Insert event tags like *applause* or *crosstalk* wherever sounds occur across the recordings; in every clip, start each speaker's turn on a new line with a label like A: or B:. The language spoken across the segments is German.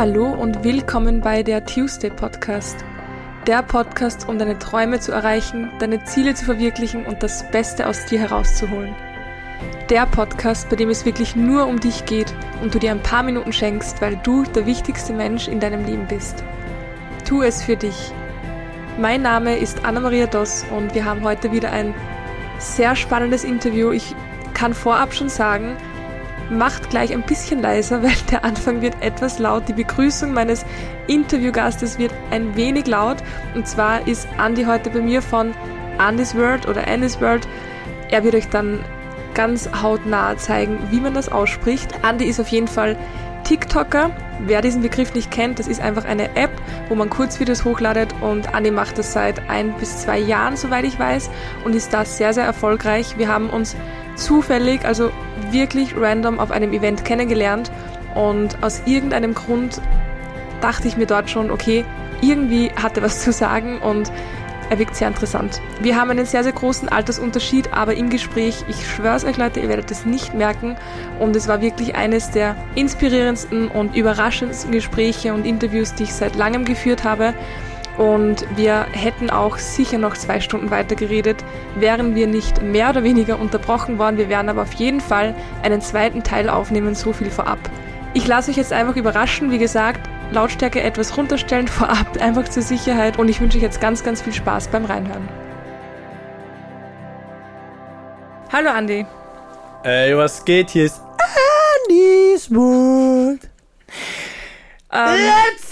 A: Hallo und willkommen bei der Tuesday Podcast. Der Podcast, um deine Träume zu erreichen, deine Ziele zu verwirklichen und das Beste aus dir herauszuholen. Der Podcast, bei dem es wirklich nur um dich geht und du dir ein paar Minuten schenkst, weil du der wichtigste Mensch in deinem Leben bist. Tu es für dich. Mein Name ist Anna-Maria Doss und wir haben heute wieder ein sehr spannendes Interview. Ich kann vorab schon sagen, macht gleich ein bisschen leiser, *laughs* weil der Anfang wird etwas laut. Die Begrüßung meines Interviewgastes wird ein wenig laut. Und zwar ist Andy heute bei mir von Andy's World oder Andy's World. Er wird euch dann ganz hautnah zeigen, wie man das ausspricht. Andy ist auf jeden Fall TikToker. Wer diesen Begriff nicht kennt, das ist einfach eine App, wo man Kurzvideos hochladet und Andy macht das seit ein bis zwei Jahren, soweit ich weiß, und ist da sehr, sehr erfolgreich. Wir haben uns zufällig, also wirklich random auf einem Event kennengelernt und aus irgendeinem Grund dachte ich mir dort schon, okay, irgendwie hat er was *laughs* zu sagen und er wirkt sehr interessant. Wir haben einen sehr, sehr großen Altersunterschied, aber im Gespräch, ich schwör's euch Leute, ihr werdet es nicht merken und es war wirklich eines der inspirierendsten und überraschendsten Gespräche und Interviews, die ich seit langem geführt habe. Und wir hätten auch sicher noch zwei Stunden weiter geredet, wären wir nicht mehr oder weniger unterbrochen worden. Wir werden aber auf jeden Fall einen zweiten Teil aufnehmen, so viel vorab. Ich lasse euch jetzt einfach überraschen, wie gesagt, Lautstärke etwas runterstellen *laughs* vorab, einfach zur Sicherheit. Und ich wünsche euch jetzt ganz, ganz viel Spaß beim Reinhören. Hallo Andi.
B: Ey, was geht? Hier ist Andy's World.
A: Ähm,
B: Let's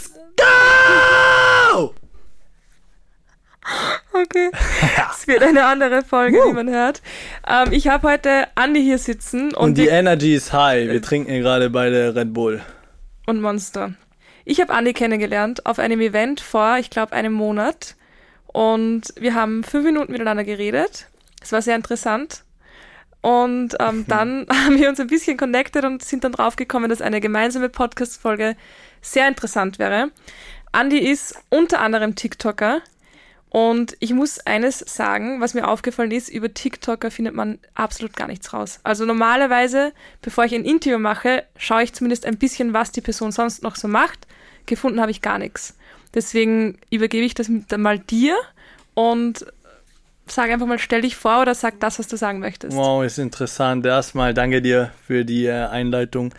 A: Okay, *laughs* es wird eine andere Folge, wie man hört. Ähm, ich habe heute Andi hier sitzen und,
B: Und die
A: wir-
B: Energy ist high. Wir trinken hier gerade beide Red Bull.
A: und Monster. Ich habe Andi kennengelernt auf einem Event vor, ich glaube, einem Monat. Und wir haben fünf Minuten miteinander geredet. Es war sehr interessant. Und ähm, *laughs* dann *laughs* haben wir uns ein bisschen connected und sind dann draufgekommen, dass eine gemeinsame Podcast-Folge sehr interessant wäre. Andi ist unter anderem TikToker. Und ich muss eines sagen, was mir aufgefallen ist, über TikToker findet man absolut gar nichts raus. Also normalerweise, bevor ich ein Interview mache, schaue ich zumindest ein bisschen, was die Person sonst noch so macht. Gefunden habe ich gar nichts. Deswegen übergebe ich das mal dir und sage einfach mal, stell dich vor oder sag das, was du sagen möchtest.
B: Wow, ist interessant. Erstmal danke dir für die äh, Einleitung.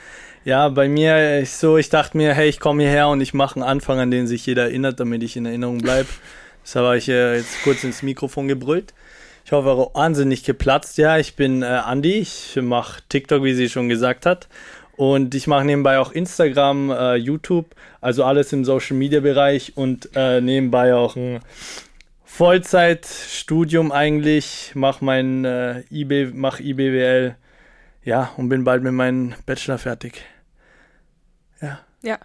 B: Ja, bei mir ist so, ich dachte mir, hey, ich komme hierher und ich mache einen Anfang, an den sich jeder erinnert, damit ich in Erinnerung bleibe. *laughs* Deshalb habe ich äh, jetzt kurz ins Mikrofon gebrüllt. Ich hoffe, auch wahnsinnig geplatzt. Ja, ich bin äh, Andi. Ich mache TikTok, wie sie schon gesagt hat. Und ich mache nebenbei auch Instagram, äh, YouTube, also alles im Social Media Bereich und äh, nebenbei auch ein Vollzeitstudium eigentlich, mach mein äh, IB, mach IBWL, ja, und bin bald mit meinem Bachelor fertig. Ja.
A: Ja.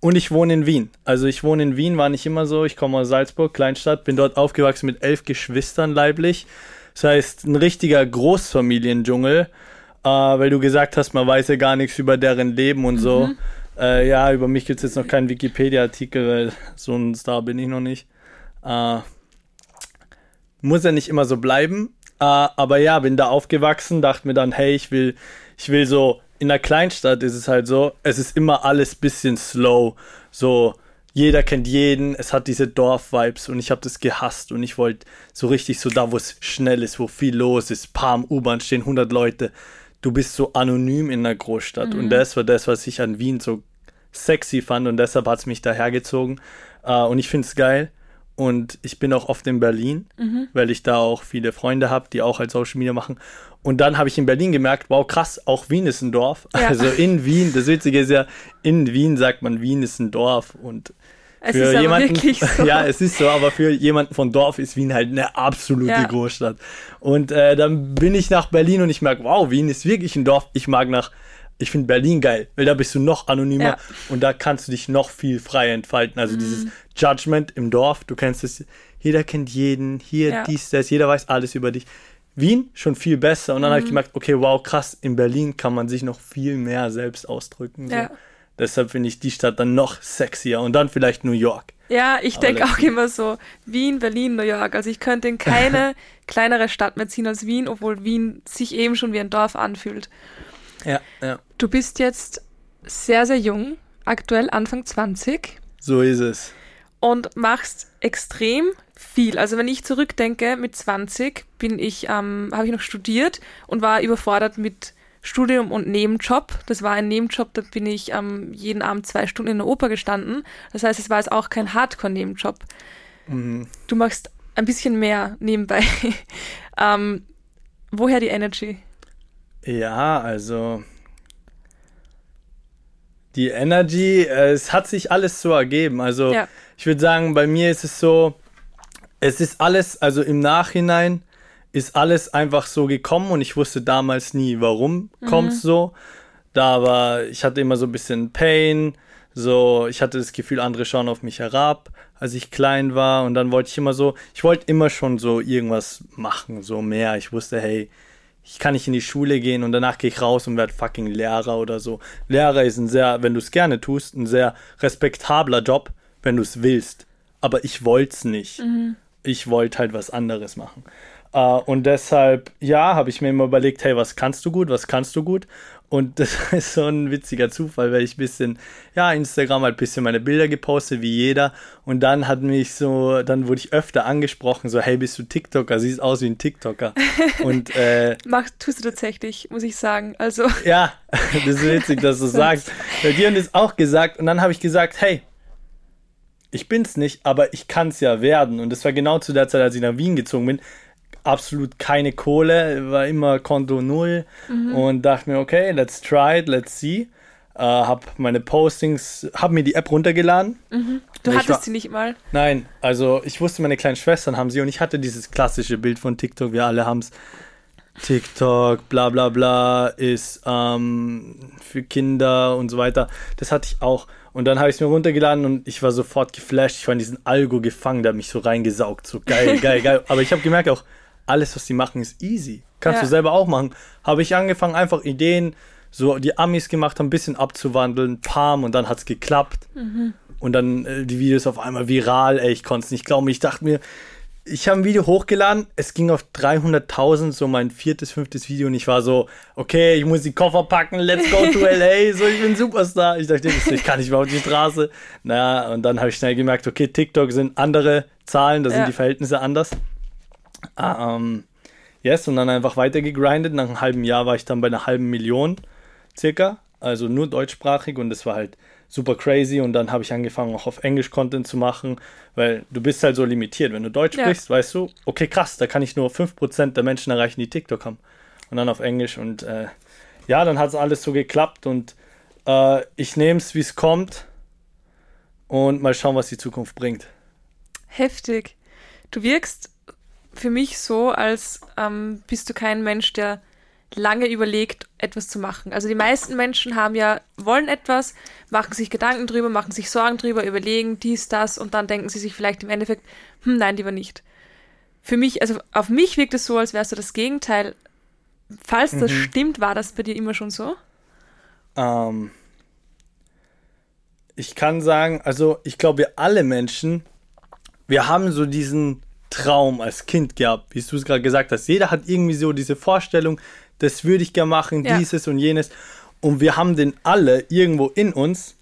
B: Und ich wohne in Wien. Also ich wohne in Wien, war nicht immer so. Ich komme aus Salzburg, Kleinstadt, bin dort aufgewachsen mit elf Geschwistern leiblich. Das heißt, ein richtiger Großfamiliendschungel, äh, weil du gesagt hast, man weiß ja gar nichts über deren Leben und so. Äh, ja, über mich gibt es jetzt noch keinen Wikipedia-Artikel, weil so ein Star bin ich noch nicht. Äh, muss ja nicht immer so bleiben. Äh, aber ja, bin da aufgewachsen, dachte mir dann, hey, ich will, ich will so, in der Kleinstadt ist es halt so, es ist immer alles bisschen slow. So, jeder kennt jeden, es hat diese Dorf-Vibes und ich habe das gehasst und ich wollte so richtig so da, wo es schnell ist, wo viel los ist, paar am U-Bahn stehen 100 Leute. Du bist so anonym in der Großstadt und das war das, was ich an Wien so sexy fand und deshalb hat es mich dahergezogen äh, und ich finde es geil. Und ich bin auch oft in Berlin, weil ich da auch viele Freunde habe, die auch halt Social Media machen. Und dann habe ich in Berlin gemerkt, wow, krass, auch Wien ist ein Dorf.
A: Ja. *laughs*
B: Also in Wien, das Witzige ist ja, in Wien sagt man, Wien ist ein Dorf. Und
A: Es
B: für
A: ist
B: jemanden, *laughs*
A: so.
B: ja, es ist so, aber für jemanden von Dorf ist Wien halt eine absolute
A: Ja.
B: Großstadt. Und äh, dann bin ich nach Berlin und ich merke, wow, Wien ist wirklich ein Dorf. Ich mag nach, ich finde Berlin geil, weil da bist du noch anonymer
A: Ja.
B: und da kannst du dich noch viel freier entfalten. Also dieses Judgment im Dorf, du kennst es, jeder kennt jeden, hier,
A: Ja.
B: dies, das, jeder weiß alles über dich. Wien schon viel besser. Und dann habe ich gemerkt, okay, wow, krass, in Berlin kann man sich noch viel mehr selbst ausdrücken. So.
A: Ja.
B: Deshalb finde ich die Stadt dann noch sexier. Und dann vielleicht New York.
A: Ja, ich denke auch immer so, Wien, Berlin, New York. Also ich könnte in keine *laughs* kleinere Stadt mehr ziehen als Wien, obwohl Wien sich eben schon wie ein Dorf anfühlt.
B: Ja, ja.
A: Du bist jetzt sehr, sehr jung. aktuell Anfang 20.
B: So ist es.
A: Und machst extrem viel. Also wenn ich zurückdenke, mit 20 bin ich, ähm, habe ich noch studiert und war überfordert mit Studium und Nebenjob. Das war ein Nebenjob, da bin ich ähm, jeden Abend zwei Stunden in der Oper gestanden. Das heißt, es war jetzt auch kein Hardcore-Nebenjob. Mhm. Du machst ein bisschen mehr nebenbei. *laughs* ähm, woher die Energy?
B: Ja, also die Energy, äh, es hat sich alles so ergeben. Also ja. ich würde sagen, bei mir ist es so, es ist alles, also im Nachhinein ist alles einfach so gekommen und ich wusste damals nie, warum mhm. kommt es so. Da war, ich hatte immer so ein bisschen Pain, so, ich hatte das Gefühl, andere schauen auf mich herab, als ich klein war und dann wollte ich immer so, ich wollte immer schon so irgendwas machen, so mehr. Ich wusste, hey, ich kann nicht in die Schule gehen und danach gehe ich raus und werde fucking Lehrer oder so. Lehrer ist ein sehr, wenn du es gerne tust, ein sehr respektabler Job, wenn du es willst. Aber ich wollte es nicht. Mhm. Ich wollte halt was anderes machen. Uh, und deshalb, ja, habe ich mir immer überlegt, hey, was kannst du gut, was kannst du gut? Und das *laughs* ist so ein witziger Zufall, weil ich ein bisschen, ja, Instagram halt ein bisschen meine Bilder gepostet, wie jeder. Und dann hat mich so, dann wurde ich öfter angesprochen, so, hey, bist du TikToker? Siehst aus wie ein TikToker. Und, *laughs* äh,
A: Mach, tust du tatsächlich, muss ich sagen. Also. *laughs*
B: Ja, das ist witzig, dass du sagst. Bei dir haben das auch gesagt. Und dann habe ich gesagt, hey, ich bin's nicht, aber ich kann's ja werden. Und das war genau zu der Zeit, als ich nach Wien gezogen bin absolut keine Kohle, war immer Konto null mhm. und dachte mir, okay, let's try it, let's see. Uh, hab meine Postings, hab mir die App runtergeladen.
A: Mhm. Du hattest war, sie nicht mal?
B: Nein, also ich wusste, meine kleinen Schwestern haben sie und ich hatte dieses klassische Bild von TikTok, wir alle haben es. TikTok, bla bla bla, ist ähm, für Kinder und so weiter. Das hatte ich auch. Und dann habe ich es mir runtergeladen und ich war sofort geflasht. Ich war in diesen Algo gefangen, der hat mich so reingesaugt. So geil, *laughs* geil, geil. Aber ich habe gemerkt auch, alles, was die machen, ist easy. Kannst ja. du selber auch machen. Habe ich angefangen, einfach Ideen, so die Amis gemacht haben, ein bisschen abzuwandeln, Palm und dann hat es geklappt. Mhm. Und dann äh, die Videos auf einmal viral, ey, ich konnte es nicht glauben. Ich dachte mir, ich habe ein Video hochgeladen, es ging auf 300.000, so mein viertes, fünftes Video und ich war so, okay, ich muss die Koffer packen, let's go to LA, so ich bin Superstar. Ich dachte, ich kann nicht mehr auf die Straße. Naja, und dann habe ich schnell gemerkt, okay, TikTok sind andere Zahlen, da sind ja. die Verhältnisse anders. Ähm, yes, und dann einfach weiter gegrindet. Nach einem halben Jahr war ich dann bei einer halben Million circa, also nur deutschsprachig und das war halt super crazy und dann habe ich angefangen auch auf Englisch Content zu machen, weil du bist halt so limitiert. Wenn du Deutsch ja. sprichst, weißt du, okay krass, da kann ich nur 5% der Menschen erreichen, die TikTok haben. Und dann auf Englisch und äh, ja, dann hat es alles so geklappt und äh, ich nehme es, wie es kommt und mal schauen, was die Zukunft bringt.
A: Heftig. Du wirkst für mich so, als ähm, bist du kein Mensch, der lange überlegt, etwas zu machen. Also die meisten Menschen haben ja, wollen etwas, machen sich Gedanken drüber, machen sich Sorgen drüber, überlegen dies, das und dann denken sie sich vielleicht im Endeffekt, hm, nein, lieber nicht. Für mich, also auf mich wirkt es so, als wärst du das Gegenteil. Falls das mhm. stimmt, war das bei dir immer schon so?
B: Ähm, ich kann sagen, also ich glaube, wir alle Menschen, wir haben so diesen Traum als Kind gehabt, wie du es gerade gesagt hast. Jeder hat irgendwie so diese Vorstellung, das würde ich gerne machen, ja. dieses und jenes. Und wir haben den alle irgendwo in uns.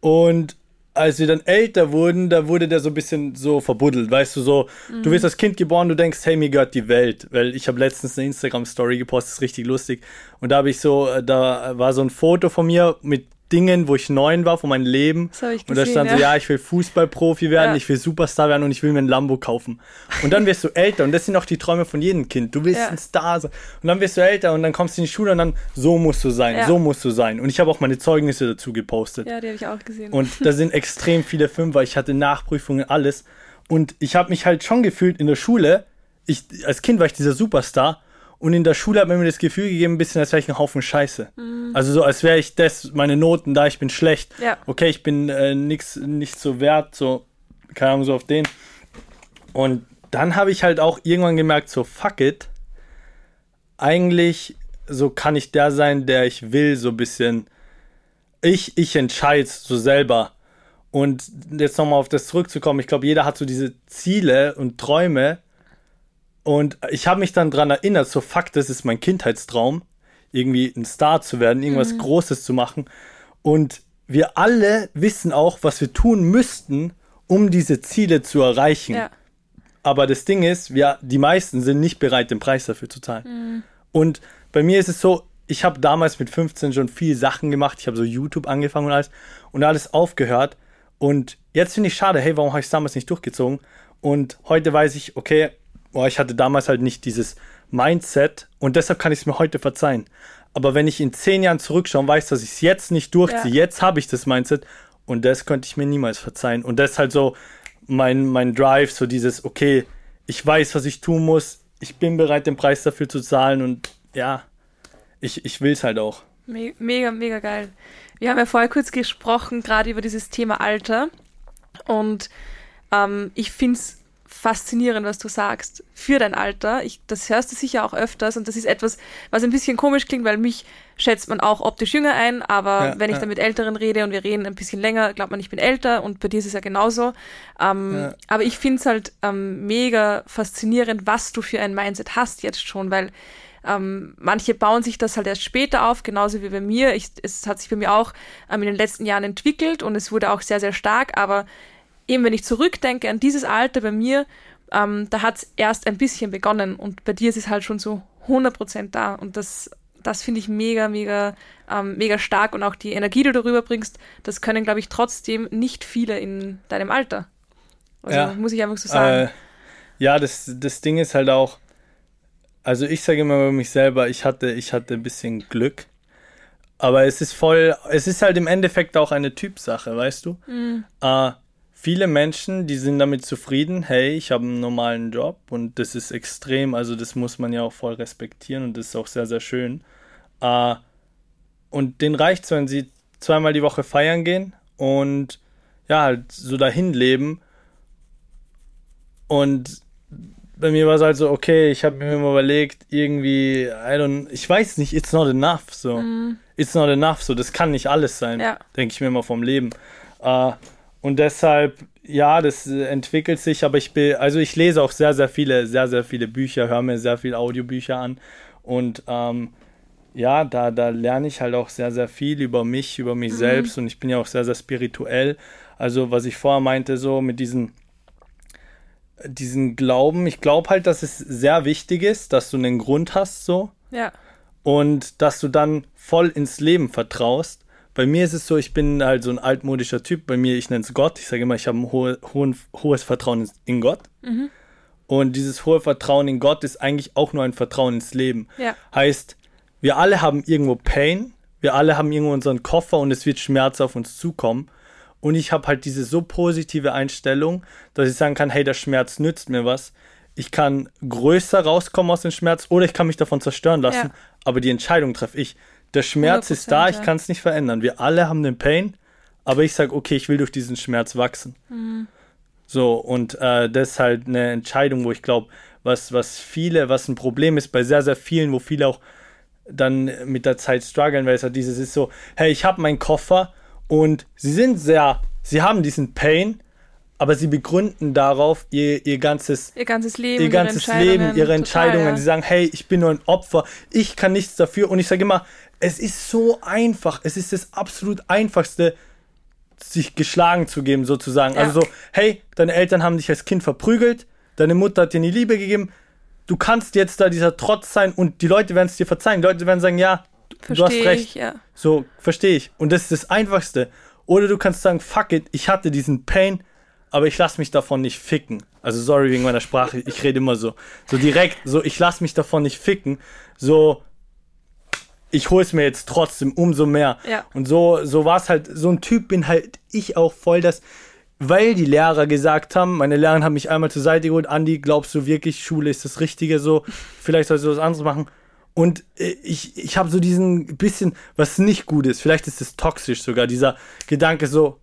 B: Und als wir dann älter wurden, da wurde der so ein bisschen so verbuddelt, weißt du, so, mhm. du wirst als Kind geboren, du denkst, hey, mir gehört die Welt, weil ich habe letztens eine Instagram-Story gepostet, ist richtig lustig, und da habe ich so, äh, da war so ein Foto von mir mit Dingen, wo ich neun war von meinem Leben. Das ich gesehen, und da stand ja. so, ja, ich will Fußballprofi werden, ja. ich will Superstar werden und ich will mir ein Lambo kaufen. Und dann wirst du älter und das sind auch die Träume von jedem Kind. Du willst ja. ein Star sein. Und dann wirst du älter und dann kommst du in die Schule und dann, so musst du sein, so musst du sein. Und ich habe auch meine Zeugnisse dazu gepostet.
A: Ja, die habe ich auch gesehen.
B: Und da sind extrem viele Fünfer. Ich hatte Nachprüfungen, alles. Und ich habe mich halt schon gefühlt in der Schule, ich, als Kind war ich dieser Superstar und in der Schule hat man mir das Gefühl gegeben, ein bisschen, als wäre ich ein Haufen Scheiße. Mhm. Also so, als wäre ich das, meine Noten da, ich bin schlecht. Ja. Okay, ich bin äh, nix, nicht so wert, so, keine Ahnung, so auf den. Und dann habe ich halt auch irgendwann gemerkt, so, fuck it. Eigentlich, so kann ich der sein, der ich will, so ein bisschen. Ich, ich entscheide so selber. Und jetzt nochmal auf das zurückzukommen, ich glaube, jeder hat so diese Ziele und Träume und ich habe mich dann daran erinnert, so fuck, das ist mein Kindheitstraum, irgendwie ein Star zu werden, irgendwas mhm. Großes zu machen. Und wir alle wissen auch, was wir tun müssten, um diese Ziele zu erreichen.
A: Ja.
B: Aber das Ding ist, wir, die meisten sind nicht bereit, den Preis dafür zu zahlen.
A: Mhm.
B: Und bei mir ist es so, ich habe damals mit 15 schon viel Sachen gemacht. Ich habe so YouTube angefangen und alles und alles aufgehört. Und jetzt finde ich schade, hey, warum habe ich es damals nicht durchgezogen? Und heute weiß ich, okay, boah, ich hatte damals halt nicht dieses Mindset und deshalb kann ich es mir heute verzeihen. Aber wenn ich in zehn Jahren zurückschaue und weiß, dass ich es jetzt nicht durchziehe,
A: Ja.
B: jetzt habe ich das Mindset und das könnte ich mir niemals verzeihen. Und das ist halt so mein, mein Drive, so dieses, okay, ich weiß, was ich tun muss, ich bin bereit, den Preis dafür zu zahlen und ja, ich, ich will es halt auch.
A: Me mega, mega geil. Wir haben ja vorher kurz gesprochen, gerade über dieses Thema Alter. Und ähm, ich finde es faszinierend, was du sagst, für dein Alter. Ich, das hörst du sicher auch öfters und das ist etwas, was ein bisschen komisch klingt, weil mich schätzt man auch optisch jünger ein, aber
B: Ja,
A: wenn ich
B: ja.
A: dann mit Älteren rede und wir reden ein bisschen länger, glaubt man, ich bin älter und bei dir ist es ja genauso. Ähm,
B: Ja.
A: Aber ich finde es halt ähm, mega faszinierend, was du für ein Mindset hast jetzt schon, weil ähm, manche bauen sich das halt erst später auf, genauso wie bei mir. Ich, es hat sich bei mir auch ähm, in den letzten Jahren entwickelt und es wurde auch sehr, sehr stark. Aber eben, wenn ich zurückdenke an dieses Alter bei mir, ähm, da hat es erst ein bisschen begonnen und bei dir ist es halt schon so 100% da. Und das, das finde ich mega, mega, ähm, mega stark und auch die Energie, die du darüber bringst, das können, glaube ich, trotzdem nicht viele in deinem Alter. Also
B: Ja.
A: muss ich einfach so sagen.
B: Äh, ja, das, das Ding ist halt auch, also ich sage immer über mich selber, ich hatte, ich hatte ein bisschen Glück. Aber es ist voll, es ist halt im Endeffekt auch eine Typsache, weißt du? Äh, viele Menschen, die sind damit zufrieden, hey, ich habe einen normalen Job und das ist extrem, also das muss man ja auch voll respektieren und das ist auch sehr, sehr schön. Äh, und denen reicht wenn sie zweimal die Woche feiern gehen und ja, halt so dahin leben. Und bei mir war es halt so, okay, ich habe mir immer überlegt, irgendwie, I don't, ich weiß nicht, it's not enough, so. It's not enough, so, das kann nicht alles sein,
A: Ja.
B: denke ich mir immer vom Leben. Äh, und deshalb, ja, das entwickelt sich, aber ich bin, also ich lese auch sehr, sehr viele, sehr, sehr viele Bücher, höre mir sehr viele Audiobücher an und ähm, ja, da, da lerne ich halt auch sehr, sehr viel über mich, über mich selbst und ich bin ja auch sehr, sehr spirituell. Also, was ich vorher meinte, so mit diesen, diesen Glauben, ich glaube halt, dass es sehr wichtig ist, dass du einen Grund hast, so
A: ja.
B: und dass du dann voll ins Leben vertraust. Bei mir ist es so, ich bin halt so ein altmodischer Typ. Bei mir, ich nenne es Gott. Ich sage immer, ich habe ein hohe, hohen, hohes Vertrauen in Gott. Und dieses hohe Vertrauen in Gott ist eigentlich auch nur ein Vertrauen ins Leben.
A: Ja.
B: Heißt, wir alle haben irgendwo Pain, wir alle haben irgendwo unseren Koffer und es wird Schmerz auf uns zukommen. Und ich habe halt diese so positive Einstellung, dass ich sagen kann, hey, der Schmerz nützt mir was. Ich kann größer rauskommen aus dem Schmerz oder ich kann mich davon zerstören lassen.
A: Ja.
B: Aber die Entscheidung treffe ich. Der Schmerz ist
A: 100%,
B: da, ich kann es nicht verändern. Wir alle haben den Pain, aber ich sage, okay, ich will durch diesen Schmerz wachsen. So, und äh, das ist halt eine Entscheidung, wo ich glaube, was, was viele, was ein Problem ist bei sehr, sehr vielen, wo viele auch dann mit der Zeit strugglen, weil es halt dieses ist so, hey, ich habe meinen Koffer und sie sind sehr, sie haben diesen Pain, aber sie begründen darauf ihr, ihr ganzes
A: Ihr ganzes Leben,
B: ihr ganzes Leben, ihre Entscheidungen.
A: Total,
B: Sie
A: ja.
B: sagen, hey, ich bin nur ein Opfer, ich kann nichts dafür. Und ich sage immer, es ist so einfach, es ist das absolut einfachste, sich geschlagen zu geben, sozusagen.
A: Ja.
B: Also so, hey, deine Eltern haben dich als Kind verprügelt, deine Mutter hat dir nie Liebe gegeben, du kannst jetzt da dieser Trotz sein und die Leute werden es dir verzeihen. Die Leute werden sagen, ja, du hast recht.
A: ich, ja.
B: So, verstehe ich. Und das ist das Einfachste. Oder du kannst sagen, fuck it, ich hatte diesen Pain, aber ich lasse mich davon nicht ficken. Also sorry wegen meiner Sprache, ich rede immer so. So direkt, so ich lasse mich davon nicht ficken. So, ich hole es mir jetzt trotzdem umso mehr.
A: Ja.
B: Und so, so war es halt, so ein Typ bin halt ich auch voll, dass, weil die Lehrer gesagt haben, meine Lehrer haben mich einmal zur Seite geholt, Andi, glaubst du wirklich, Schule ist das Richtige so, vielleicht sollst du was anderes machen. Und äh, ich, ich habe so diesen bisschen, was nicht gut ist, vielleicht ist es toxisch sogar, dieser Gedanke so,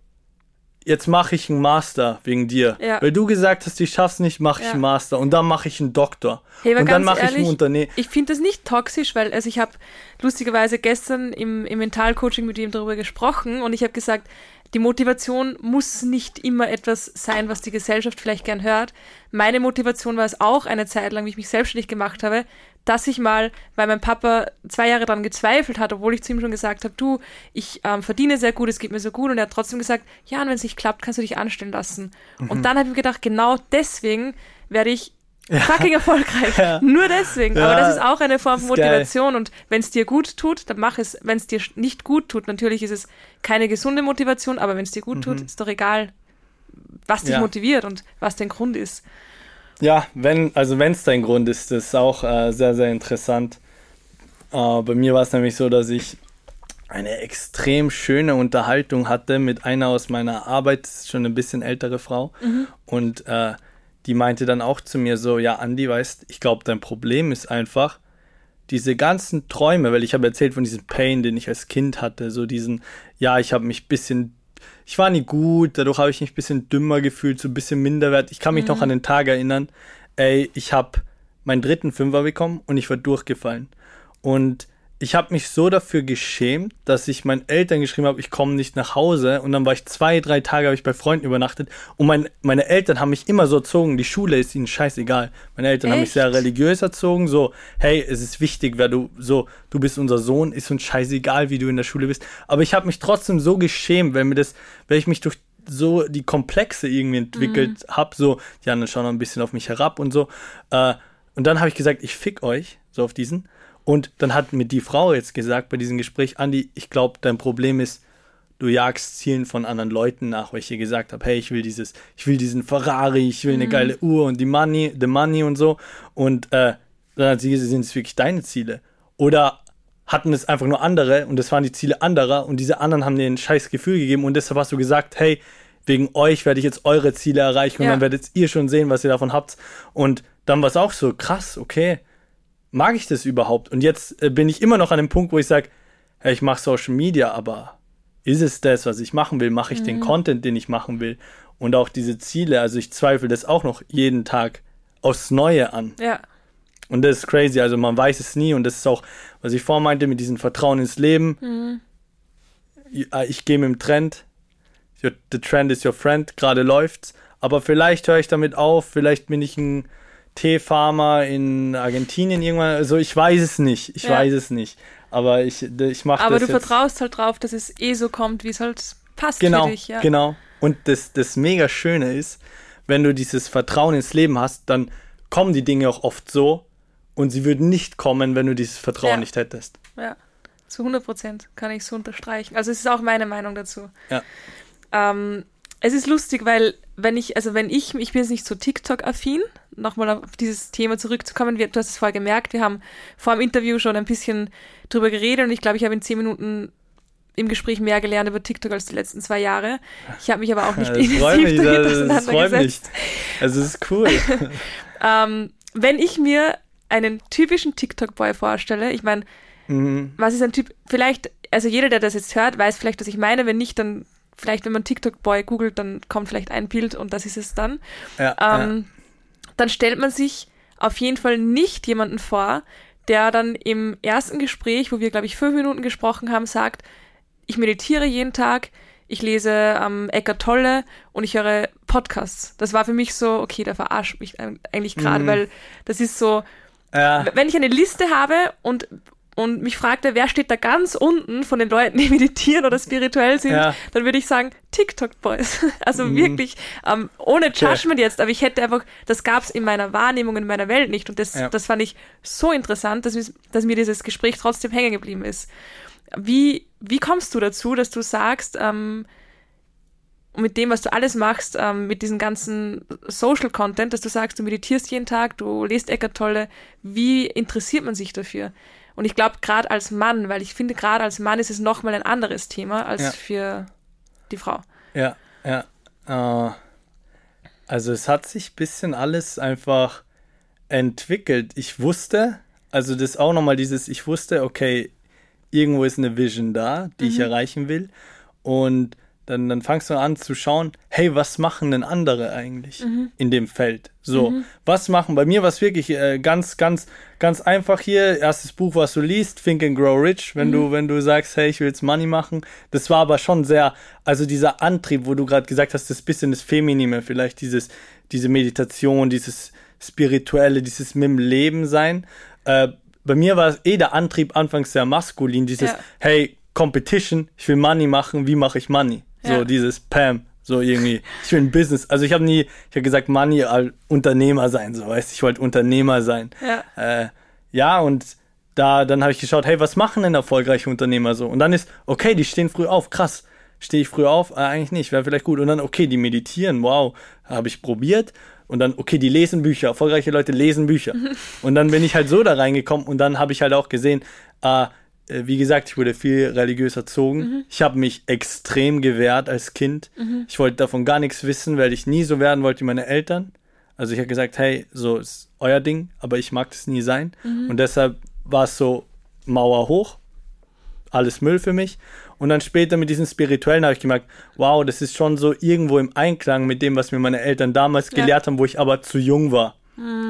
B: jetzt mache ich einen Master wegen dir.
A: Ja.
B: Weil du gesagt hast, ich schaff's nicht, mache ich
A: Ja.
B: einen Master und dann mache ich einen Doktor.
A: Hey,
B: und dann mache ich ein Unternehmen.
A: Ich finde das nicht toxisch, weil also ich habe lustigerweise gestern im, im Mentalcoaching mit ihm darüber gesprochen und ich habe gesagt, die Motivation muss nicht immer etwas sein, was die Gesellschaft vielleicht gern hört. Meine Motivation war es auch eine Zeit lang, wie ich mich selbstständig gemacht habe, dass ich mal, weil mein Papa zwei Jahre daran gezweifelt hat, obwohl ich zu ihm schon gesagt habe, du, ich ähm, verdiene sehr gut, es geht mir so gut und er hat trotzdem gesagt, ja, und wenn es nicht klappt, kannst du dich anstellen lassen. Mhm. Und dann habe ich mir gedacht, genau deswegen werde ich ja. fucking erfolgreich. *laughs* Ja. Nur deswegen. Ja. Aber das ist auch eine Form von Motivation. Geil. Und wenn es dir gut tut, dann mach es. Wenn es dir nicht gut tut, natürlich ist es keine gesunde Motivation, aber wenn es dir gut mhm. tut, ist doch egal, was dich motiviert und was dein Grund ist.
B: Ja, wenn, also wenn es dein Grund ist, das ist auch äh, sehr, sehr interessant. Äh, bei mir war es nämlich so, dass ich eine extrem schöne Unterhaltung hatte mit einer aus meiner Arbeit, schon ein bisschen ältere Frau. Mhm. Und äh, die meinte dann auch zu mir so, ja, Andi, weißt, ich glaube, dein Problem ist einfach, diese ganzen Träume, weil ich habe erzählt von diesem Pain, den ich als Kind hatte, so diesen, ja, ich habe mich ein bisschen, ich war nie gut, dadurch habe ich mich ein bisschen dümmer gefühlt, so ein bisschen minderwert. Ich kann mich mhm. noch an den Tag erinnern, ey, ich habe meinen dritten Fünfer bekommen und ich war durchgefallen. Und ich habe mich so dafür geschämt, dass ich meinen Eltern geschrieben habe, ich komme nicht nach Hause. Und dann war ich zwei, drei Tage, habe ich bei Freunden übernachtet. Und mein, meine Eltern haben mich immer so erzogen, die Schule ist ihnen scheißegal. Meine Eltern Echt? haben mich sehr religiös erzogen, so, hey, es ist wichtig, wer du, so, du bist unser Sohn, ist uns scheißegal, wie du in der Schule bist. Aber ich habe mich trotzdem so geschämt, weil mir das, weil ich mich durch so die Komplexe irgendwie entwickelt mhm. habe, so, die anderen schauen noch ein bisschen auf mich herab und so. Äh, und dann habe ich gesagt, ich fick euch, so auf diesen. Und dann hat mir die Frau jetzt gesagt bei diesem Gespräch, Andi, ich glaube, dein Problem ist, du jagst Zielen von anderen Leuten nach, weil ich ihr gesagt habe, hey, ich will dieses, ich will diesen Ferrari, ich will eine mhm. geile Uhr und die Money, the Money und so. Und äh, dann hat sie gesagt, sind es wirklich deine Ziele? Oder hatten es einfach nur andere und das waren die Ziele anderer und diese anderen haben dir ein scheiß Gefühl gegeben und deshalb hast du gesagt, hey, wegen euch werde ich jetzt eure Ziele erreichen und ja. dann werdet ihr schon sehen, was ihr davon habt. Und dann war es auch so, krass, okay, mag ich das überhaupt? Und jetzt äh, bin ich immer noch an dem Punkt, wo ich sage, hey, ich mache Social Media, aber ist es das, was ich machen will? Mache ich mhm. den Content, den ich machen will? Und auch diese Ziele, also ich zweifle das auch noch jeden Tag aufs Neue an.
A: Ja.
B: Und das ist crazy, also man weiß es nie und das ist auch, was ich vorhin meinte mit diesem Vertrauen ins Leben. Mhm. Äh, ich gehe mit dem Trend. The trend is your friend, gerade läuft's. Aber vielleicht höre ich damit auf, vielleicht bin ich ein Teefarmer in Argentinien irgendwann. Also ich weiß es nicht. Ich ja. weiß es nicht. Aber ich, ich mache
A: Aber du jetzt. vertraust halt drauf, dass es eh so kommt, wie es halt passt
B: genau,
A: für dich. Ja.
B: Genau. Und das, das mega Schöne ist, wenn du dieses Vertrauen ins Leben hast, dann kommen die Dinge auch oft so und sie würden nicht kommen, wenn du dieses Vertrauen ja. nicht hättest.
A: Ja, zu 100 Prozent kann ich so unterstreichen. Also es ist auch meine Meinung dazu.
B: Ja.
A: Ähm, es ist lustig, weil wenn ich, also wenn ich, ich bin jetzt nicht so TikTok-affin, nochmal auf dieses Thema zurückzukommen, wir, du hast es vorher gemerkt, wir haben vor dem Interview schon ein bisschen drüber geredet und ich glaube, ich habe in zehn Minuten im Gespräch mehr gelernt über TikTok als die letzten zwei Jahre. Ich habe mich aber auch *laughs* nicht
B: das intensiv mich, damit das, auseinandergesetzt. Also es ist cool. *laughs*
A: ähm, wenn ich mir einen typischen TikTok-Boy vorstelle, ich meine, mhm. was ist ein Typ, vielleicht, also jeder, der das jetzt hört, weiß vielleicht, was ich meine, wenn nicht, dann vielleicht, wenn man TikTok-Boy googelt, dann kommt vielleicht ein Bild und das ist es dann. Ja, ähm, ja. Dann stellt man sich auf jeden Fall nicht jemanden vor, der dann im ersten Gespräch, wo wir, glaube ich, fünf Minuten gesprochen haben, sagt, ich meditiere jeden Tag, ich lese ähm, Eckart Tolle und ich höre Podcasts. Das war für mich so, okay, der verarscht mich eigentlich gerade, mhm. weil das ist so, ja. wenn ich eine Liste habe und und mich fragte, wer steht da ganz unten von den Leuten, die *laughs* meditieren oder spirituell sind, ja. dann würde ich sagen, TikTok-Boys. *laughs* Also mhm. wirklich, ähm, ohne Judgment jetzt, aber ich hätte einfach, das gab es in meiner Wahrnehmung, in meiner Welt nicht. Und das, ja. das fand ich so interessant, dass, dass mir dieses Gespräch trotzdem hängen geblieben ist. Wie, wie kommst du dazu, dass du sagst, ähm, mit dem, was du alles machst, ähm, mit diesem ganzen Social Content, dass du sagst, du meditierst jeden Tag, du lest Eckart Tolle, wie interessiert man sich dafür? Und ich glaube, gerade als Mann, weil ich finde, gerade als Mann ist es nochmal ein anderes Thema als ja. für die Frau.
B: Ja, ja. Äh, also es hat sich ein bisschen alles einfach entwickelt. Ich wusste, also das auch nochmal dieses, ich wusste, okay, irgendwo ist eine Vision da, die mhm. ich erreichen will. Und dann, dann fangst du an zu schauen, hey, was machen denn andere eigentlich mhm. in dem Feld? So, mhm. was machen? Bei mir war es wirklich äh, ganz, ganz, ganz einfach hier. Erstes Buch, was du liest, Think and Grow Rich, wenn mhm. du, wenn du sagst, hey, ich will jetzt Money machen. Das war aber schon sehr, also dieser Antrieb, wo du gerade gesagt hast, das bisschen das Feminine, vielleicht dieses, diese Meditation, dieses Spirituelle, dieses mit dem Leben sein. äh, bei mir war eh der Antrieb anfangs sehr maskulin, dieses,
A: Ja.
B: hey, Competition, ich will Money machen, wie mache ich Money? So
A: Ja.
B: dieses Pam, so irgendwie, ich will ein Business. Also ich habe nie, ich habe gesagt, Money Unternehmer sein, so weißt du, ich wollte Unternehmer sein.
A: Ja.
B: Äh, ja, und da, dann habe ich geschaut, hey, was machen denn erfolgreiche Unternehmer so? Und dann ist, okay, die stehen früh auf, krass. Stehe ich früh auf? Äh, eigentlich nicht, wäre vielleicht gut. Und dann, okay, die meditieren, wow, habe ich probiert. Und dann, okay, die lesen Bücher, erfolgreiche Leute lesen Bücher. *laughs* Und dann bin ich halt so da reingekommen und dann habe ich halt auch gesehen, äh, wie gesagt, ich wurde viel religiös erzogen. Ich habe mich extrem gewehrt als Kind. Ich wollte davon gar nichts wissen, weil ich nie so werden wollte wie meine Eltern. Also ich habe gesagt, hey, so ist euer Ding, aber ich mag das nie sein. Und deshalb war es so Mauer hoch, alles Müll für mich. Und dann später mit diesen Spirituellen habe ich gemerkt, wow, das ist schon so irgendwo im Einklang mit dem, was mir meine Eltern damals
A: Ja.
B: gelehrt haben, wo ich aber zu jung war,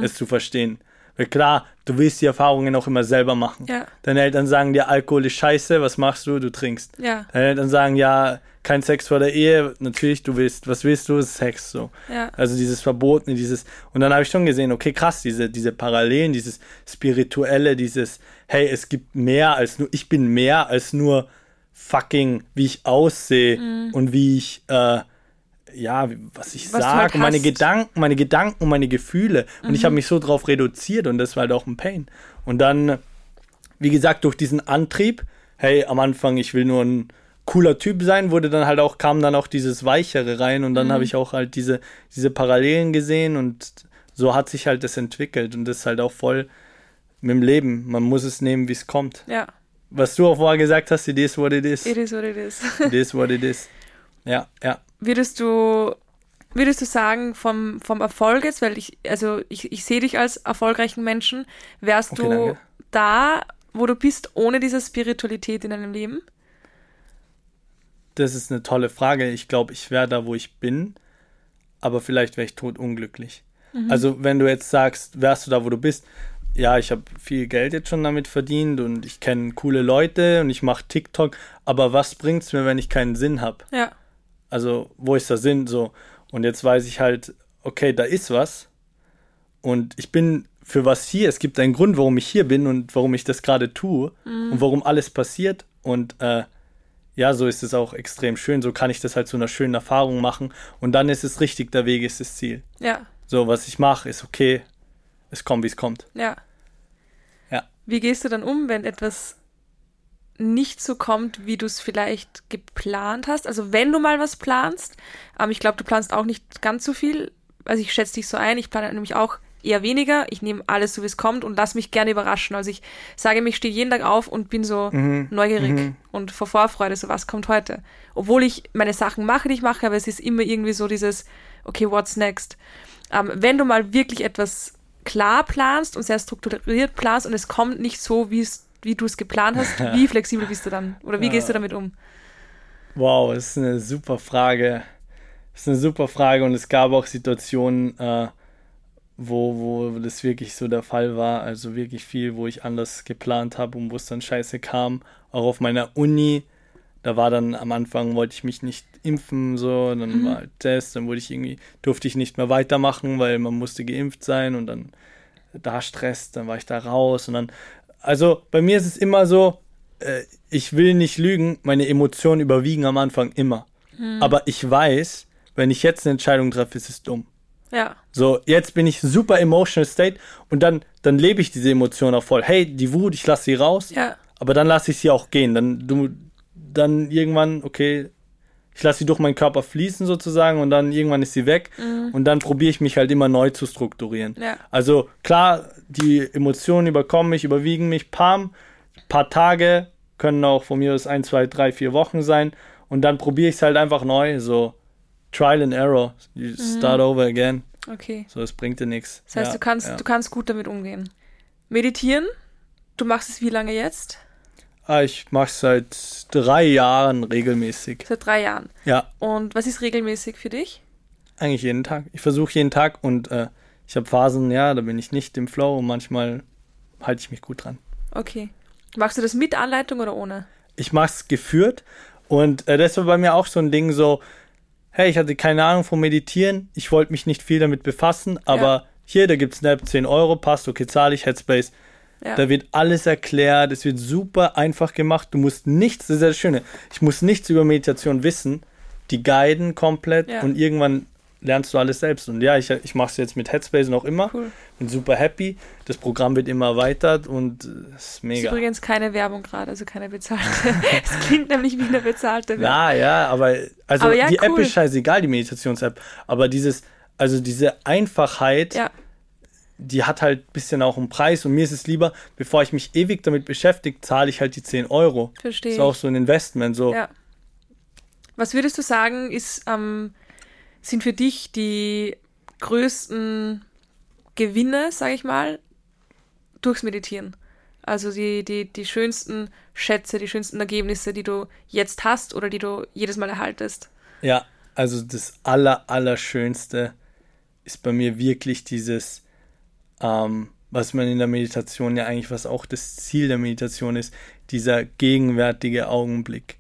B: es zu verstehen. Weil klar, du willst die Erfahrungen auch immer selber machen.
A: Ja.
B: Deine Eltern sagen dir, Alkohol ist scheiße, was machst du? Du trinkst.
A: Ja.
B: Deine Eltern sagen, ja, kein Sex vor der Ehe, natürlich, du willst, was willst du? Sex, so.
A: Ja.
B: Also dieses Verbotene, dieses, und dann habe ich schon gesehen, okay, krass, diese, diese Parallelen, dieses Spirituelle, dieses, hey, es gibt mehr als nur, ich bin mehr als nur fucking, wie ich aussehe und wie ich, äh, ja, was ich
A: Was
B: sage,
A: halt
B: meine. Gedanken, meine Gedanken meine Gefühle. Und
A: Mhm.
B: ich habe mich so drauf reduziert und das war halt auch ein Pain. Und dann, wie gesagt, durch diesen Antrieb, hey, am Anfang, ich will nur ein cooler Typ sein, wurde dann halt auch, kam dann auch dieses Weichere rein und dann
A: Mhm.
B: habe ich auch halt diese, diese Parallelen gesehen und so hat sich halt das entwickelt und das ist halt auch voll mit dem Leben. Man muss es nehmen, wie es kommt.
A: Ja.
B: Was du auch vorher gesagt hast, it is what it is.
A: It is what it is.
B: It is what it is. *laughs* Ja, ja.
A: Würdest du, würdest du sagen, vom, vom Erfolg jetzt, weil ich, also ich, ich sehe dich als erfolgreichen Menschen, wärst
B: Okay,
A: du
B: danke.
A: da, wo du bist, ohne diese Spiritualität in deinem Leben?
B: Das ist eine tolle Frage. Ich glaube, ich wäre da, wo ich bin, aber vielleicht wäre ich totunglücklich. Also, wenn du jetzt sagst, wärst du da, wo du bist, ja, ich habe viel Geld jetzt schon damit verdient und ich kenne coole Leute und ich mache TikTok, aber was bringt's mir, wenn ich keinen Sinn habe?
A: Ja.
B: Also, wo ist der Sinn? So. Und jetzt weiß ich halt, okay, da ist was. Und ich bin für was hier. Es gibt einen Grund, warum ich hier bin und warum ich das gerade tue und warum alles passiert. Und äh, ja, so ist es auch extrem schön. So kann ich das halt zu einer schönen Erfahrung machen. Und dann ist es richtig, der Weg ist das Ziel.
A: Ja.
B: So, was ich mache, ist okay. Es kommt, wie es kommt.
A: Ja.
B: Ja.
A: Wie gehst du dann um, wenn etwas nicht so kommt, wie du es vielleicht geplant hast? Also wenn du mal was planst, ähm, ich glaube, du planst auch nicht ganz so viel. Also ich schätze dich so ein, ich plane nämlich auch eher weniger. Ich nehme alles so, wie es kommt und lass mich gerne überraschen. Also ich sage mir, ich stehe jeden Tag auf und bin so neugierig und vor Vorfreude, so was kommt heute. Obwohl ich meine Sachen mache, die ich mache, aber es ist immer irgendwie so dieses, okay, what's next? Ähm, wenn du mal wirklich etwas klar planst und sehr strukturiert planst und es kommt nicht so, wie es wie du es geplant hast, *laughs* wie flexibel bist du dann? Oder wie gehst du damit um?
B: Wow, das ist eine super Frage. Das ist eine super Frage und es gab auch Situationen, äh, wo, wo das wirklich so der Fall war. Also wirklich viel, wo ich anders geplant habe und wo es dann scheiße kam. Auch auf meiner Uni, da war dann am Anfang, wollte ich mich nicht impfen, so, dann war halt das, dann wurde ich irgendwie, durfte ich nicht mehr weitermachen, weil man musste geimpft sein und dann da Stress, dann war ich da raus und dann, also bei mir ist es immer so, äh, ich will nicht lügen, meine Emotionen überwiegen am Anfang immer. Aber ich weiß, wenn ich jetzt eine Entscheidung treffe, ist es dumm.
A: Ja,
B: So, jetzt bin ich super emotional state und dann, dann lebe ich diese Emotion auch voll. Hey, die Wut, ich lasse sie raus,
A: ja,
B: aber dann lasse ich sie auch gehen. Dann, du, dann irgendwann, okay, ich lasse sie durch meinen Körper fließen sozusagen und dann irgendwann ist sie weg und dann probiere ich mich halt immer neu zu strukturieren.
A: Ja.
B: Also klar, die Emotionen überkommen mich, überwiegen mich, pam, paar Tage, können auch von mir aus ein, zwei, drei, vier Wochen sein und dann probiere ich es halt einfach neu, so Trial and Error, you start over again,
A: okay.
B: so es bringt dir nichts.
A: Das heißt,
B: Ja,
A: du kannst,
B: ja.
A: du kannst gut damit umgehen. Meditieren, du machst es wie lange jetzt?
B: Ah, ich mache seit drei Jahren regelmäßig.
A: Seit drei Jahren.
B: Ja,
A: Und was ist regelmäßig für dich?
B: eigentlich jeden Tag. Ich versuche jeden Tag und äh, ich habe Phasen, ja, da bin ich nicht im Flow und manchmal halte ich mich gut dran.
A: Okay. Machst du das mit Anleitung oder ohne?
B: Ich mache es geführt und äh, das war bei mir auch so ein Ding so, hey, ich hatte keine Ahnung vom Meditieren, ich wollte mich nicht viel damit befassen, aber
A: Ja.
B: hier, da gibt's Snap 10 Euro, passt, okay, zahle ich, Headspace.
A: Ja.
B: Da wird alles erklärt, es wird super einfach gemacht. Du musst nichts, das ist ja das Schöne, ich muss nichts über Meditation wissen. Die guiden komplett
A: Ja.
B: und irgendwann lernst du alles selbst. Und ja, ich, ich mache es jetzt mit Headspace noch immer.
A: Cool.
B: Bin super happy. Das Programm wird immer erweitert und es ist
A: Ist
B: mega.
A: übrigens keine Werbung gerade, also keine bezahlte. *laughs* es klingt nämlich wie eine bezahlte Werbung.
B: Ja, ja, aber also
A: Aber ja,
B: die App
A: cool.
B: ist scheißegal, die Meditations-App. Aber dieses, also diese Einfachheit,
A: Ja,
B: die hat halt ein bisschen auch einen Preis. Und mir ist es lieber, bevor ich mich ewig damit beschäftige, zahle ich halt die 10 Euro.
A: verstehe
B: Ist
A: ich.
B: auch so ein Investment. So.
A: Ja. Was würdest du sagen, ist, ähm, sind für dich die größten Gewinne, sage ich mal, durchs Meditieren? Also die, die, die schönsten Schätze, die schönsten Ergebnisse, die du jetzt hast oder die du jedes Mal erhaltest.
B: Ja, also das aller, allerschönste ist bei mir wirklich dieses, ähm, was man in der Meditation ja eigentlich, was auch das Ziel der Meditation ist, dieser gegenwärtige Augenblick.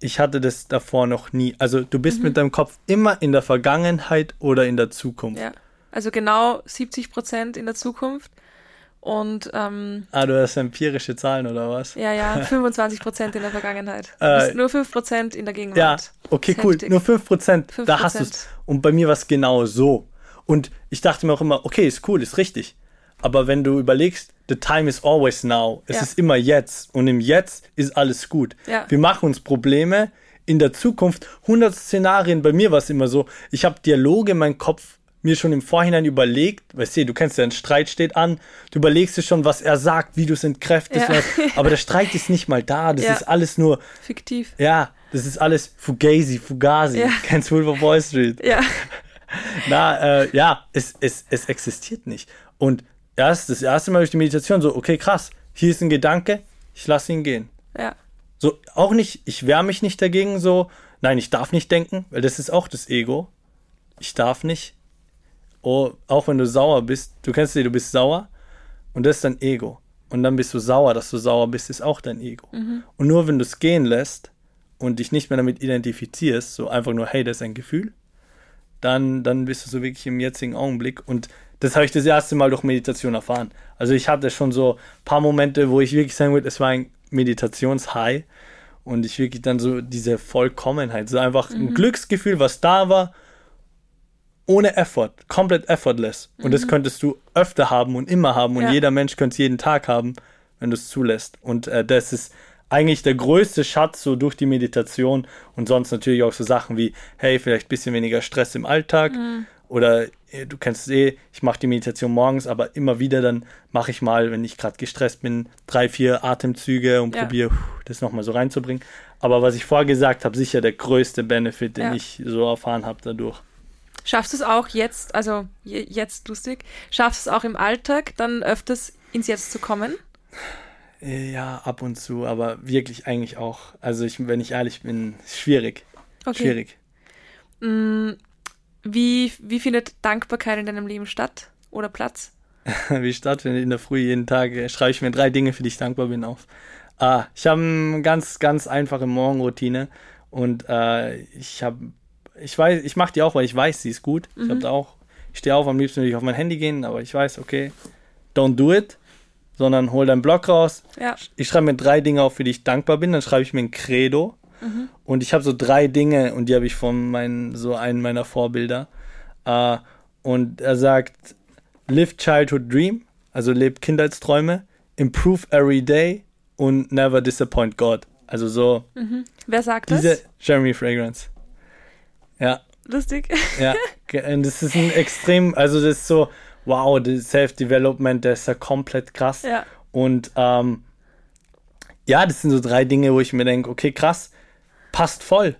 B: Ich hatte das davor noch nie. Also du bist mit deinem Kopf immer in der Vergangenheit oder in der Zukunft.
A: Ja. Also genau 70 Prozent in der Zukunft und ähm,
B: Ah, du hast empirische Zahlen oder was?
A: ja, ja, *laughs* 25 Prozent in der Vergangenheit.
B: Äh,
A: Bist nur 5 Prozent in der
B: Ja,
A: Gegenwart.
B: okay,
A: Das ist
B: cool.
A: heftig.
B: Nur 5%,
A: 5%.
B: da hast du es. Und bei mir war es genau so. Und ich dachte mir auch immer, okay, ist cool, ist richtig. Aber wenn du überlegst, the time is always now. Es
A: Ja.
B: ist immer jetzt. Und im Jetzt ist alles gut.
A: Ja.
B: Wir machen uns Probleme in der Zukunft. 100 Szenarien, bei mir war es immer so, ich habe Dialoge in meinem Kopf mir schon im Vorhinein überlegt, weißt du, du kennst ja, ein Streit steht an, du überlegst dir schon, was er sagt, wie du es entkräftest,
A: Ja.
B: was, *laughs* aber der Streit ist nicht mal da, das
A: Ja.
B: ist alles nur,
A: Fiktiv.
B: ja, das ist alles Fugazi, Fugazi.
A: Ja.
B: Kennst Wolf of Wall Street?
A: Ja, *laughs*
B: Na, äh, ja, es, es, es existiert nicht. Und erst das erste Mal durch die Meditation so, okay, krass, hier ist ein Gedanke, ich lasse ihn gehen.
A: ja,
B: So, auch nicht, ich wehre mich nicht dagegen, so, nein, ich darf nicht denken, weil das ist auch das Ego. Ich darf nicht. Oh, auch wenn du sauer bist, du kennst dich, du bist sauer und das ist dein Ego. Und dann bist du sauer, dass du sauer bist, ist auch dein Ego. Und nur wenn du es gehen lässt und dich nicht mehr damit identifizierst, so einfach nur, hey, das ist ein Gefühl, dann, dann bist du so wirklich im jetzigen Augenblick. Und das habe ich das erste Mal durch Meditation erfahren. Also ich hatte schon so ein paar Momente, wo ich wirklich sagen würde, es war ein Meditationshigh. Und ich wirklich dann so diese Vollkommenheit, so einfach ein Glücksgefühl, was da war, ohne Effort, komplett effortless. Und das könntest du öfter haben und immer haben. Und
A: Ja.
B: jeder Mensch könnte es jeden Tag haben, wenn du es zulässt. Und äh, das ist eigentlich der größte Schatz so durch die Meditation und sonst natürlich auch so Sachen wie, hey, vielleicht ein bisschen weniger Stress im Alltag oder äh, du kennst es eh, ich mache die Meditation morgens, aber immer wieder dann mache ich mal, wenn ich gerade gestresst bin, drei, vier Atemzüge und
A: Ja.
B: probiere das nochmal so reinzubringen. Aber was ich vorher gesagt habe, sicher der größte Benefit, den
A: Ja.
B: ich so erfahren habe dadurch.
A: Schaffst du es auch jetzt, also je- jetzt lustig, schaffst du es auch im Alltag, dann öfters ins Jetzt zu kommen?
B: Ja, ab und zu, aber wirklich eigentlich auch. Also ich, wenn ich ehrlich bin, schwierig.
A: Okay.
B: Schwierig.
A: Wie, wie findet Dankbarkeit in deinem Leben statt oder Platz? *laughs*
B: Wie stattfindet in der Früh jeden Tag, äh, schreibe ich mir drei Dinge, für die ich dankbar bin, auf. Ah, ich habe eine ganz, ganz einfache Morgenroutine und äh, ich habe, ich weiß, ich mache die auch, weil ich weiß, sie ist gut. Ich habe da auch, ich stehe auf, am liebsten würde ich auf mein Handy gehen, aber ich weiß, okay, don't do it, sondern hol deinen Blog raus,
A: Ja,
B: ich schreibe mir drei Dinge auf, für die ich dankbar bin. Dann schreibe ich mir ein Credo. Und ich habe so drei Dinge und die habe ich von meinen, so einen meiner Vorbilder. Äh, und er sagt, live childhood dream, also lebt Kindheitsträume, improve every day und never disappoint God. Also so
A: wer sagt
B: diese
A: das?
B: Jeremy Fragrance. Ja,
A: Lustig. *laughs*
B: ja. Und das ist ein extrem, also das ist so, wow, das Self-Development, das ist ja komplett krass.
A: Ja.
B: Und ähm, ja, das sind so drei Dinge, wo ich mir denke, okay, krass, passt voll.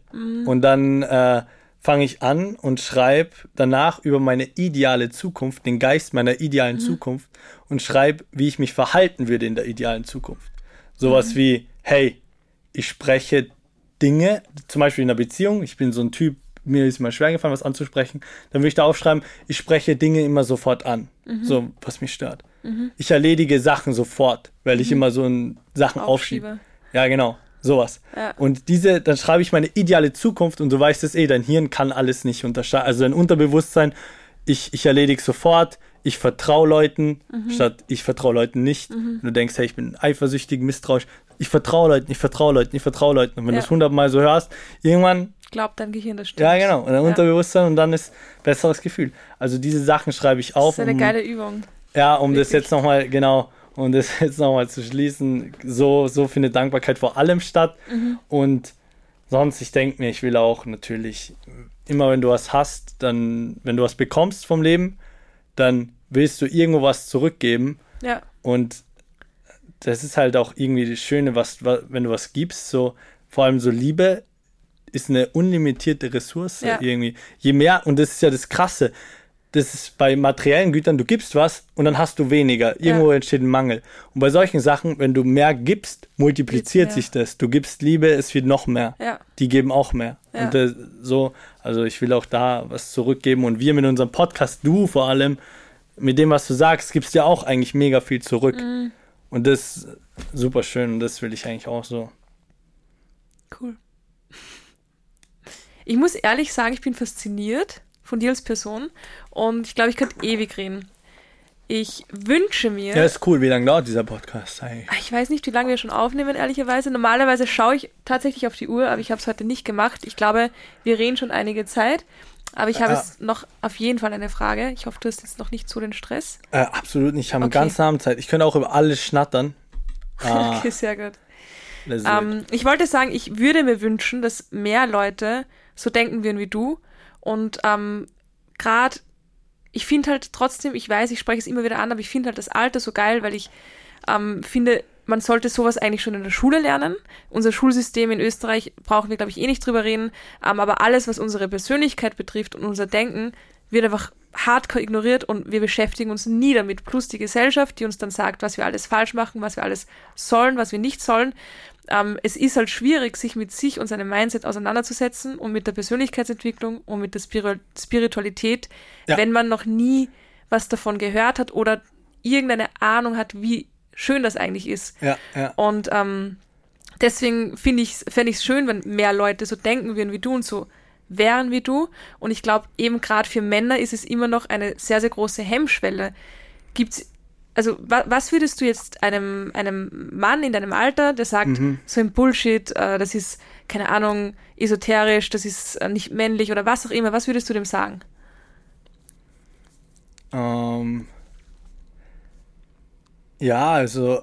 B: Und dann äh, fange ich an und schreibe danach über meine ideale Zukunft, den Geist meiner idealen Zukunft und schreibe, wie ich mich verhalten würde in der idealen Zukunft. Sowas wie, hey, ich spreche Dinge, zum Beispiel in einer Beziehung, ich bin so ein Typ, mir ist mal schwer gefallen, was anzusprechen, dann würde ich da aufschreiben, ich spreche Dinge immer sofort an, so was mich stört. Ich erledige Sachen sofort, weil ich immer so Sachen aufschiebe.
A: Aufschiebe.
B: Ja, genau, sowas.
A: Ja.
B: Und diese, dann schreibe ich meine ideale Zukunft und du weißt es eh, dein Hirn kann alles nicht unterscheiden, also dein Unterbewusstsein, ich, ich erledige sofort, ich vertraue Leuten, mhm. statt ich vertraue Leuten nicht. Mhm. du denkst, hey, ich bin eifersüchtig, misstrauisch. Ich vertraue Leuten, ich vertraue Leuten, ich vertraue Leuten. Und wenn ja. du es hundertmal so hörst, irgendwann.
A: Glaubt dein Gehirn, das stimmt.
B: Ja, genau. Und dein ja. Unterbewusstsein und dann ist besseres Gefühl. Also diese Sachen schreibe ich auf.
A: Das ist eine um, geile Übung.
B: Ja, um Wirklich. das jetzt nochmal, genau, um das *laughs* jetzt nochmal zu schließen, so, so findet Dankbarkeit vor allem statt. Mhm. Und sonst, ich denke mir, ich will auch natürlich, immer wenn du was hast, dann, wenn du was bekommst vom Leben, dann willst du irgendwo was zurückgeben.
A: Ja.
B: Und das ist halt auch irgendwie das Schöne, was, wenn du was gibst, so vor allem so Liebe ist eine unlimitierte Ressource ja. irgendwie. Je mehr, und das ist ja das Krasse, das ist bei materiellen Gütern, du gibst was und dann hast du weniger. Irgendwo ja. entsteht ein Mangel. Und bei solchen Sachen, wenn du mehr gibst, multipliziert sich das. Du gibst Liebe, es wird noch mehr.
A: Ja.
B: Die geben auch mehr. Ja. Und äh, so, also ich will auch da was zurückgeben. Und wir mit unserem Podcast, du vor allem, mit dem, was du sagst, gibst ja auch eigentlich mega viel zurück. Mhm. Und das ist super schön und das will ich eigentlich auch so.
A: Cool. Ich muss ehrlich sagen, ich bin fasziniert von dir als Person und ich glaube, ich könnte ewig reden. Ich wünsche mir.
B: Ja, ist cool. Wie lange dauert dieser Podcast eigentlich?
A: Ah, ich weiß nicht, wie lange wir schon aufnehmen, ehrlicherweise. Normalerweise schaue ich tatsächlich auf die Uhr, aber ich habe es heute nicht gemacht. Ich glaube, wir reden schon einige Zeit. Aber ich habe jetzt noch auf jeden Fall eine Frage. Ich hoffe, du hast jetzt noch nicht so den Stress.
B: Äh, absolut nicht. Ich habe okay. ganz Abend Zeit. Ich könnte auch über alles schnattern. *laughs*
A: Ah, okay, sehr gut. Ähm, ich wollte sagen, ich würde mir wünschen, dass mehr Leute so denken würden wie du. Und ähm, gerade, ich finde halt trotzdem, ich weiß, ich spreche es immer wieder an, aber ich finde halt das Alter so geil, weil ich ähm, finde, man sollte sowas eigentlich schon in der Schule lernen. Unser Schulsystem in Österreich brauchen wir, glaube ich, eh nicht drüber reden. Ähm, aber alles, was unsere Persönlichkeit betrifft und unser Denken, wird einfach hardcore ignoriert und wir beschäftigen uns nie damit. Plus die Gesellschaft, die uns dann sagt, was wir alles falsch machen, was wir alles sollen, was wir nicht sollen. Ähm, es ist halt schwierig, sich mit sich und seinem Mindset auseinanderzusetzen und mit der Persönlichkeitsentwicklung und mit der Spir Spiritualität, ja. wenn man noch nie was davon gehört hat oder irgendeine Ahnung hat, wie schön das eigentlich ist.
B: Ja, ja.
A: Und ähm, deswegen finde ich fände ich es schön, wenn mehr Leute so denken würden wie du und so wären wie du. Und ich glaube, eben gerade für Männer ist es immer noch eine sehr, sehr große Hemmschwelle. Gibt's, also wa was würdest du jetzt einem, einem Mann in deinem Alter, der sagt, mhm. so ein Bullshit, äh, das ist, keine Ahnung, esoterisch, das ist äh, nicht männlich oder was auch immer, was würdest du dem sagen?
B: Ähm, ja, also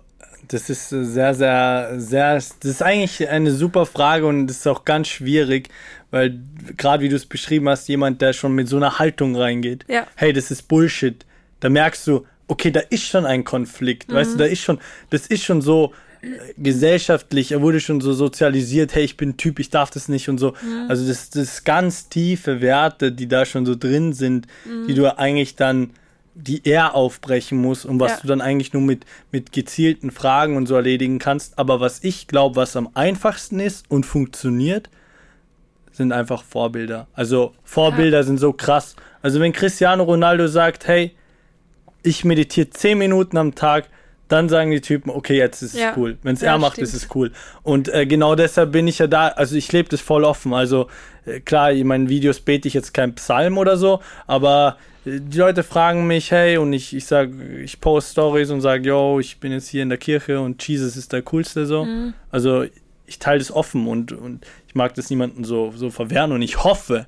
B: das ist sehr, sehr, sehr, das ist eigentlich eine super Frage und das ist auch ganz schwierig, weil gerade wie du es beschrieben hast, jemand, der schon mit so einer Haltung reingeht,
A: ja.
B: hey, das ist Bullshit, da merkst du, okay, da ist schon ein Konflikt, mhm. weißt du, da ist schon, das ist schon so äh, gesellschaftlich, er wurde schon so sozialisiert, hey, ich bin Typ, ich darf das nicht und so. Mhm. Also das, das ganz tiefe Werte, die da schon so drin sind, mhm. die du eigentlich dann die er aufbrechen muss und was ja. du dann eigentlich nur mit, mit gezielten Fragen und so erledigen kannst. Aber was ich glaube, was am einfachsten ist und funktioniert, sind einfach Vorbilder. Also Vorbilder ja. sind so krass. Also wenn Cristiano Ronaldo sagt, hey, ich meditiere zehn Minuten am Tag, dann sagen die Typen, okay, jetzt ist es ja. cool. Wenn es ja, er macht, stimmt. ist es cool. Und äh, genau deshalb bin ich ja da, also ich lebe das voll offen. Also äh, klar, in meinen Videos bete ich jetzt kein Psalm oder so, aber die Leute fragen mich, hey, und ich, ich sag, ich post Stories und sage, yo, ich bin jetzt hier in der Kirche und Jesus ist der coolste so. Mhm. Also ich teile das offen und, und ich mag das niemanden so, so verwehren und ich hoffe,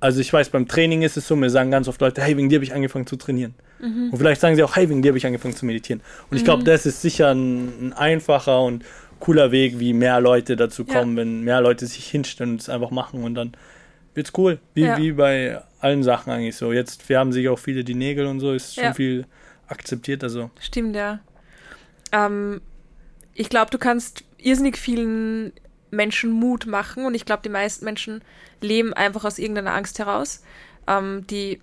B: also ich weiß, beim Training ist es so, mir sagen ganz oft Leute, hey, wegen dir habe ich angefangen zu trainieren. Mhm. Und vielleicht sagen sie auch, hey, wegen dir habe ich angefangen zu meditieren. Und ich glaube, mhm. das ist sicher ein, ein, einfacher und cooler Weg, wie mehr Leute dazu kommen, ja. wenn mehr Leute sich hinstellen und es einfach machen und dann wird's cool. Wie, ja. wie bei allen Sachen eigentlich so. Jetzt färben sich auch viele die Nägel und so, ist schon ja. viel akzeptierter so.
A: Stimmt, ja. Ähm, ich glaube, du kannst irrsinnig vielen Menschen Mut machen und ich glaube, die meisten Menschen leben einfach aus irgendeiner Angst heraus, ähm, die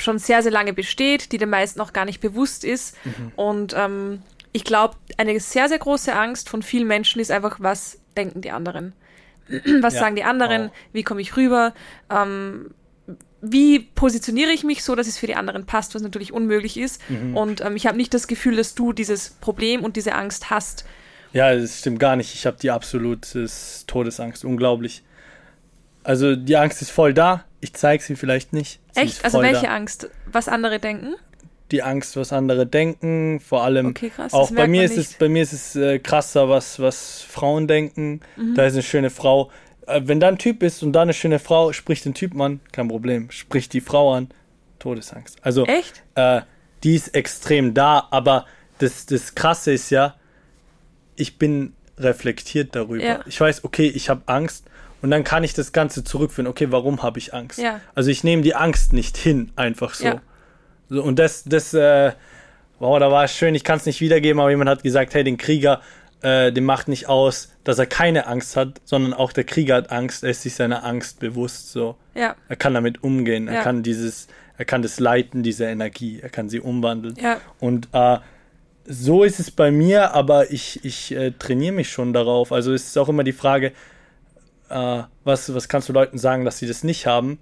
A: schon sehr, sehr lange besteht, die den meisten auch gar nicht bewusst ist. Mhm. Und ähm, ich glaube, eine sehr, sehr große Angst von vielen Menschen ist einfach, was denken die anderen? *clears throat* was ja. sagen die anderen, oh. wie komme ich rüber, ähm, wie positioniere ich mich so, dass es für die anderen passt, was natürlich unmöglich ist. Mhm. Und ähm, ich habe nicht das Gefühl, dass du dieses Problem und diese Angst hast.
B: Ja, das stimmt gar nicht. Ich habe die absolute Todesangst. Unglaublich. Also die Angst ist voll da. Ich zeige sie vielleicht nicht. Sie
A: Echt? Also welche
B: da.
A: Angst? Was andere denken?
B: Die Angst, was andere denken, vor allem
A: Okay, krass.
B: auch bei mir ist es bei mir ist es äh, krasser, was was Frauen denken.
A: Mhm.
B: Da ist eine schöne Frau. Äh, wenn da ein Typ ist und da eine schöne Frau, spricht den Typen an, kein Problem. Spricht die Frau an, Todesangst. Also
A: Echt?
B: äh, die ist extrem da, aber das, das Krasse ist ja, ich bin reflektiert darüber.
A: Ja.
B: Ich weiß, okay, ich habe Angst und dann kann ich das Ganze zurückführen. Okay, warum habe ich Angst?
A: Ja.
B: Also ich nehme die Angst nicht hin, einfach so.
A: Ja.
B: so und das, das, äh, wow, da war es schön, ich kann es nicht wiedergeben, aber jemand hat gesagt, hey, den Krieger, äh, dem macht nicht aus, dass er keine Angst hat, sondern auch der Krieger hat Angst, er ist sich seiner Angst bewusst, so.
A: Ja.
B: Er kann damit umgehen, er kann dieses, er kann das leiten, diese Energie, er kann sie umwandeln. Und äh, so ist es bei mir, aber ich, ich äh, trainiere mich schon darauf. Also es ist auch immer die Frage, äh, was, was kannst du Leuten sagen, dass sie das nicht haben?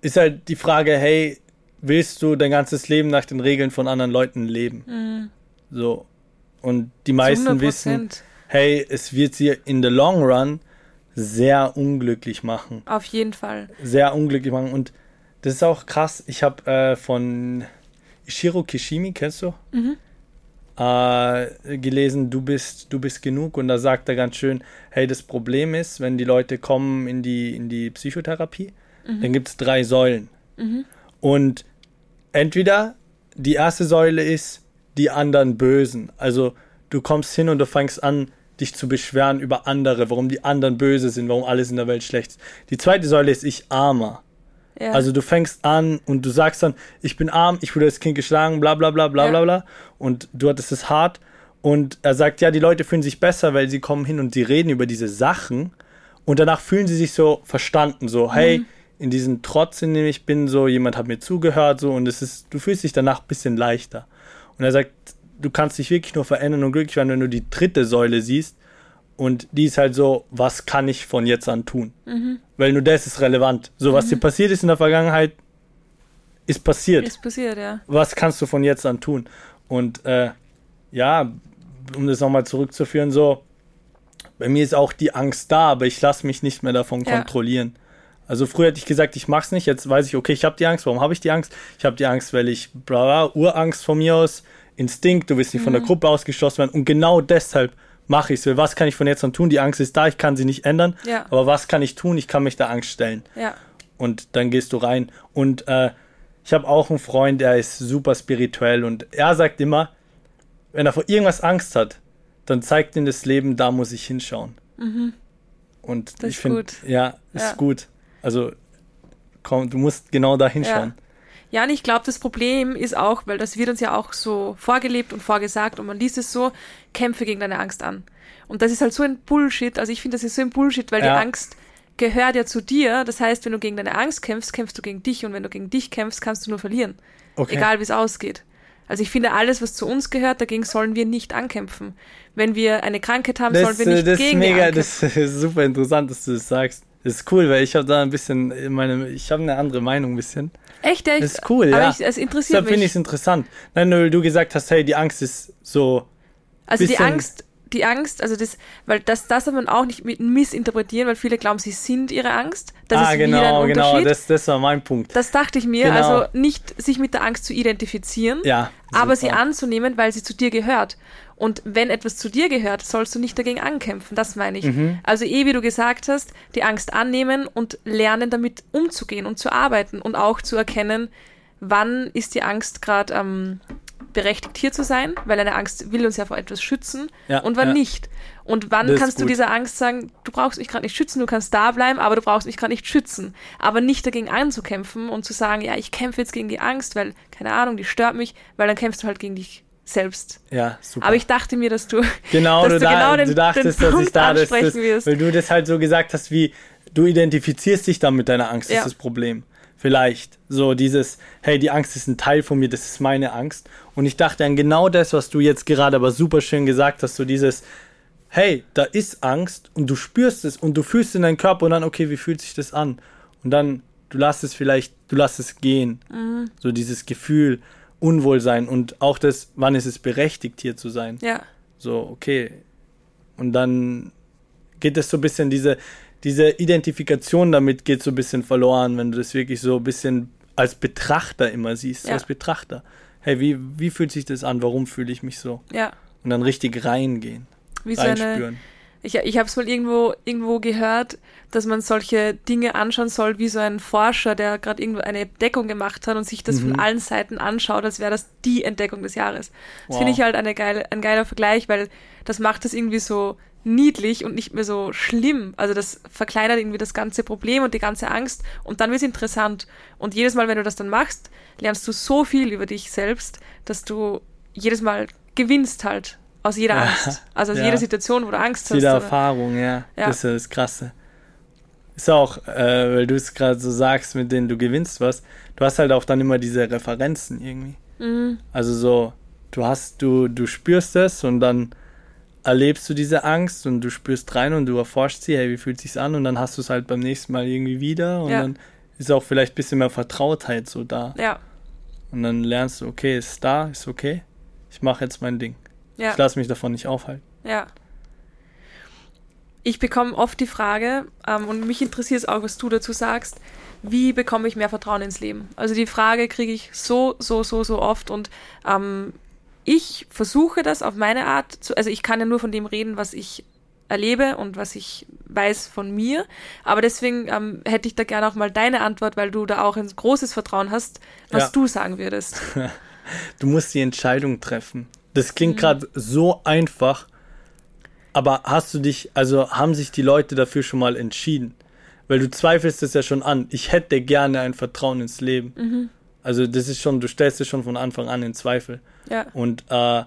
B: Ist halt die Frage, hey, willst du dein ganzes Leben nach den Regeln von anderen Leuten leben? So. Und die meisten
A: 100%.
B: wissen, hey, es wird sie in the long run sehr unglücklich machen
A: Auf jeden Fall.
B: sehr unglücklich machen. Und das ist auch krass. Ich habe äh, von Ishiro Kishimi, kennst du? Äh, gelesen, du bist, du bist genug. Und da sagt er ganz schön, hey, das Problem ist, wenn die Leute kommen in die, in die Psychotherapie, dann gibt es drei Säulen. Und entweder die erste Säule ist die anderen Bösen. Also du kommst hin und du fängst an, dich zu beschweren über andere, warum die anderen böse sind, warum alles in der Welt schlecht ist. Die zweite Säule ist ich armer.
A: Ja.
B: Also du fängst an und du sagst dann, ich bin arm, ich wurde als Kind geschlagen, bla bla bla bla
A: Ja.
B: bla bla. Und du hattest es hart. Und er sagt, ja, die Leute fühlen sich besser, weil sie kommen hin und sie reden über diese Sachen. Und danach fühlen sie sich so verstanden, so, hey, in diesem Trotz, in dem ich bin, so, jemand hat mir zugehört, so, und es ist, du fühlst dich danach ein bisschen leichter. Und er sagt, du kannst dich wirklich nur verändern und glücklich werden, wenn du die dritte Säule siehst. Und die ist halt so, was kann ich von jetzt an tun? Weil nur das ist relevant. So, was dir passiert ist in der Vergangenheit, ist passiert.
A: ist passiert, ja.
B: was kannst du von jetzt an tun? Und äh, ja, um das nochmal zurückzuführen, so, bei mir ist auch die Angst da, aber ich lasse mich nicht mehr davon
A: Ja.
B: kontrollieren. Also früher hätte ich gesagt, ich mach's nicht, jetzt weiß ich, okay, ich habe die Angst. Warum habe ich die Angst? Ich habe die Angst, weil ich, bla, bla, Urangst von mir aus, Instinkt, du willst nicht
A: Mhm.
B: von der Gruppe ausgeschlossen werden. Und genau deshalb mache ich es. Was kann ich von jetzt an tun? Die Angst ist da, ich kann sie nicht ändern.
A: Ja.
B: Aber was kann ich tun? Ich kann mich der Angst stellen
A: Ja.
B: und dann gehst du rein. Und äh, ich habe auch einen Freund, der ist super spirituell und er sagt immer, wenn er vor irgendwas Angst hat, dann zeigt ihm das Leben, da muss ich hinschauen. Und
A: Mhm. Das
B: ich
A: ist
B: finde,
A: gut.
B: ja, ist
A: Ja.
B: gut. Also komm, du musst genau da hinschauen.
A: Ja, und ich glaube, das Problem ist auch, weil das wird uns ja auch so vorgelebt und vorgesagt und man liest es so, kämpfe gegen deine Angst an. Und das ist halt so ein Bullshit. Also ich finde, das ist so ein Bullshit, weil
B: Ja.
A: die Angst gehört ja zu dir. Das heißt, wenn du gegen deine Angst kämpfst, kämpfst du gegen dich und wenn du gegen dich kämpfst, kannst du nur verlieren.
B: Okay.
A: Egal wie es ausgeht. Also ich finde, alles, was zu uns gehört, dagegen sollen wir nicht ankämpfen. Wenn wir eine Krankheit haben,
B: Das,
A: sollen wir
B: äh,
A: nicht
B: das ist
A: gegen die
B: mega,
A: ankämpfen.
B: das *laughs* ist super interessant, dass du das sagst. Das ist cool, weil ich habe da ein bisschen meine, ich habe eine andere Meinung ein bisschen.
A: Echt, ich,
B: Das ist cool,
A: aber
B: ja.
A: Ich, es interessiert
B: Deshalb finde ich
A: mich.
B: es interessant. Nein, weil du gesagt hast, hey, die Angst ist so
A: Also die Angst, die Angst, also das, weil das, das soll man auch nicht mit missinterpretieren, weil viele glauben, sie sind ihre Angst. Das
B: ah,
A: ist wieder
B: genau,
A: ein
B: genau, das, das war mein Punkt.
A: das dachte ich mir,
B: Genau.
A: also nicht sich mit der Angst zu identifizieren,
B: Ja.
A: aber
B: super.
A: sie anzunehmen, weil sie zu dir gehört. Und wenn etwas zu dir gehört, sollst du nicht dagegen ankämpfen, das meine ich.
B: Mhm.
A: Also eh, wie du gesagt hast, die Angst annehmen und lernen damit umzugehen und zu arbeiten und auch zu erkennen, wann ist die Angst gerade ähm, berechtigt hier zu sein, weil eine Angst will uns ja vor etwas schützen
B: Ja,
A: und wann
B: ja.
A: nicht. Und wann
B: Das
A: kannst du dieser Angst sagen, du brauchst mich gerade nicht schützen, du kannst da bleiben, aber du brauchst mich gerade nicht schützen. Aber nicht dagegen anzukämpfen und zu sagen, ja, ich kämpfe jetzt gegen die Angst, weil, keine Ahnung, die stört mich, weil dann kämpfst du halt gegen dich selbst.
B: Ja, super.
A: Aber ich dachte mir, dass du,
B: genau,
A: dass
B: du, da,
A: genau den,
B: du dachtest,
A: den
B: dass ich
A: Punkt
B: da das,
A: wirst.
B: weil du das halt so gesagt hast, wie du identifizierst dich dann mit deiner Angst, das
A: Ja.
B: ist das Problem. Vielleicht so dieses, hey, die Angst ist ein Teil von mir, das ist meine Angst. Und ich dachte an genau das, was du jetzt gerade aber super schön gesagt hast, so dieses, hey, da ist Angst und du spürst es und du fühlst in deinen Körper und dann, okay, wie fühlt sich das an? Und dann, du lässt es vielleicht, du lässt es gehen.
A: Mhm.
B: So dieses Gefühl, Unwohlsein und auch das, wann ist es berechtigt, hier zu sein.
A: Ja,
B: So, okay. Und dann geht es so ein bisschen diese, diese Identifikation damit geht so ein bisschen verloren, wenn du das wirklich so ein bisschen als Betrachter immer siehst,
A: Ja.
B: als Betrachter. Hey, wie, wie fühlt sich das an? Warum fühle ich mich so?
A: Ja.
B: Und dann richtig reingehen,
A: Wie so eine,
B: reinspüren.
A: Ich, ich habe es mal irgendwo, irgendwo gehört, dass man solche Dinge anschauen soll, wie so ein Forscher, der gerade irgendwo eine Entdeckung gemacht hat und sich das
B: Mhm.
A: von allen Seiten anschaut, als wäre das die Entdeckung des Jahres. Das
B: Wow.
A: finde ich halt eine geile, ein geiler Vergleich, weil das macht das irgendwie so niedlich und nicht mehr so schlimm. Also das verkleinert irgendwie das ganze Problem und die ganze Angst und dann wird es interessant. Und jedes Mal, wenn du das dann machst, lernst du so viel über dich selbst, dass du jedes Mal gewinnst halt aus jeder
B: Ja.
A: Angst. Also aus
B: Ja.
A: jeder Situation, wo du Angst hast.
B: Jede
A: oder-
B: Erfahrung, ja.
A: Ja.
B: Das ist ja das Krasse. Ist auch, äh, weil du es gerade so sagst, mit denen du gewinnst was, du hast halt auch dann immer diese Referenzen irgendwie.
A: Mhm.
B: Also so, du hast, du, du spürst es und dann erlebst du diese Angst und du spürst rein und du erforschst sie, hey, wie fühlt sich's an? Und dann hast du es halt beim nächsten Mal irgendwie wieder und
A: Ja.
B: dann ist auch vielleicht ein bisschen mehr Vertrautheit so da.
A: Ja,
B: Und dann lernst du, okay, ist da, ist okay. Ich mache jetzt mein Ding.
A: Ja.
B: Ich lasse mich davon nicht aufhalten.
A: Ja. Ich bekomme oft die Frage, ähm, und mich interessiert es auch, was du dazu sagst, wie bekomme ich mehr Vertrauen ins Leben? Also die Frage kriege ich so, so, so, so oft und ähm, ich versuche das auf meine Art zu, also ich kann ja nur von dem reden, was ich erlebe und was ich weiß von mir, aber deswegen ähm, hätte ich da gerne auch mal deine Antwort, weil du da auch ein großes Vertrauen hast, was
B: Ja.
A: du sagen würdest. *laughs*
B: Du musst die Entscheidung treffen. Das klingt
A: Mhm.
B: gerade so einfach, aber hast du dich, also haben sich die Leute dafür schon mal entschieden? Weil du zweifelst es ja schon an. Ich hätte gerne ein Vertrauen ins Leben.
A: Mhm.
B: Also das ist schon, du stellst es schon von Anfang an in Zweifel.
A: Ja,
B: Und äh,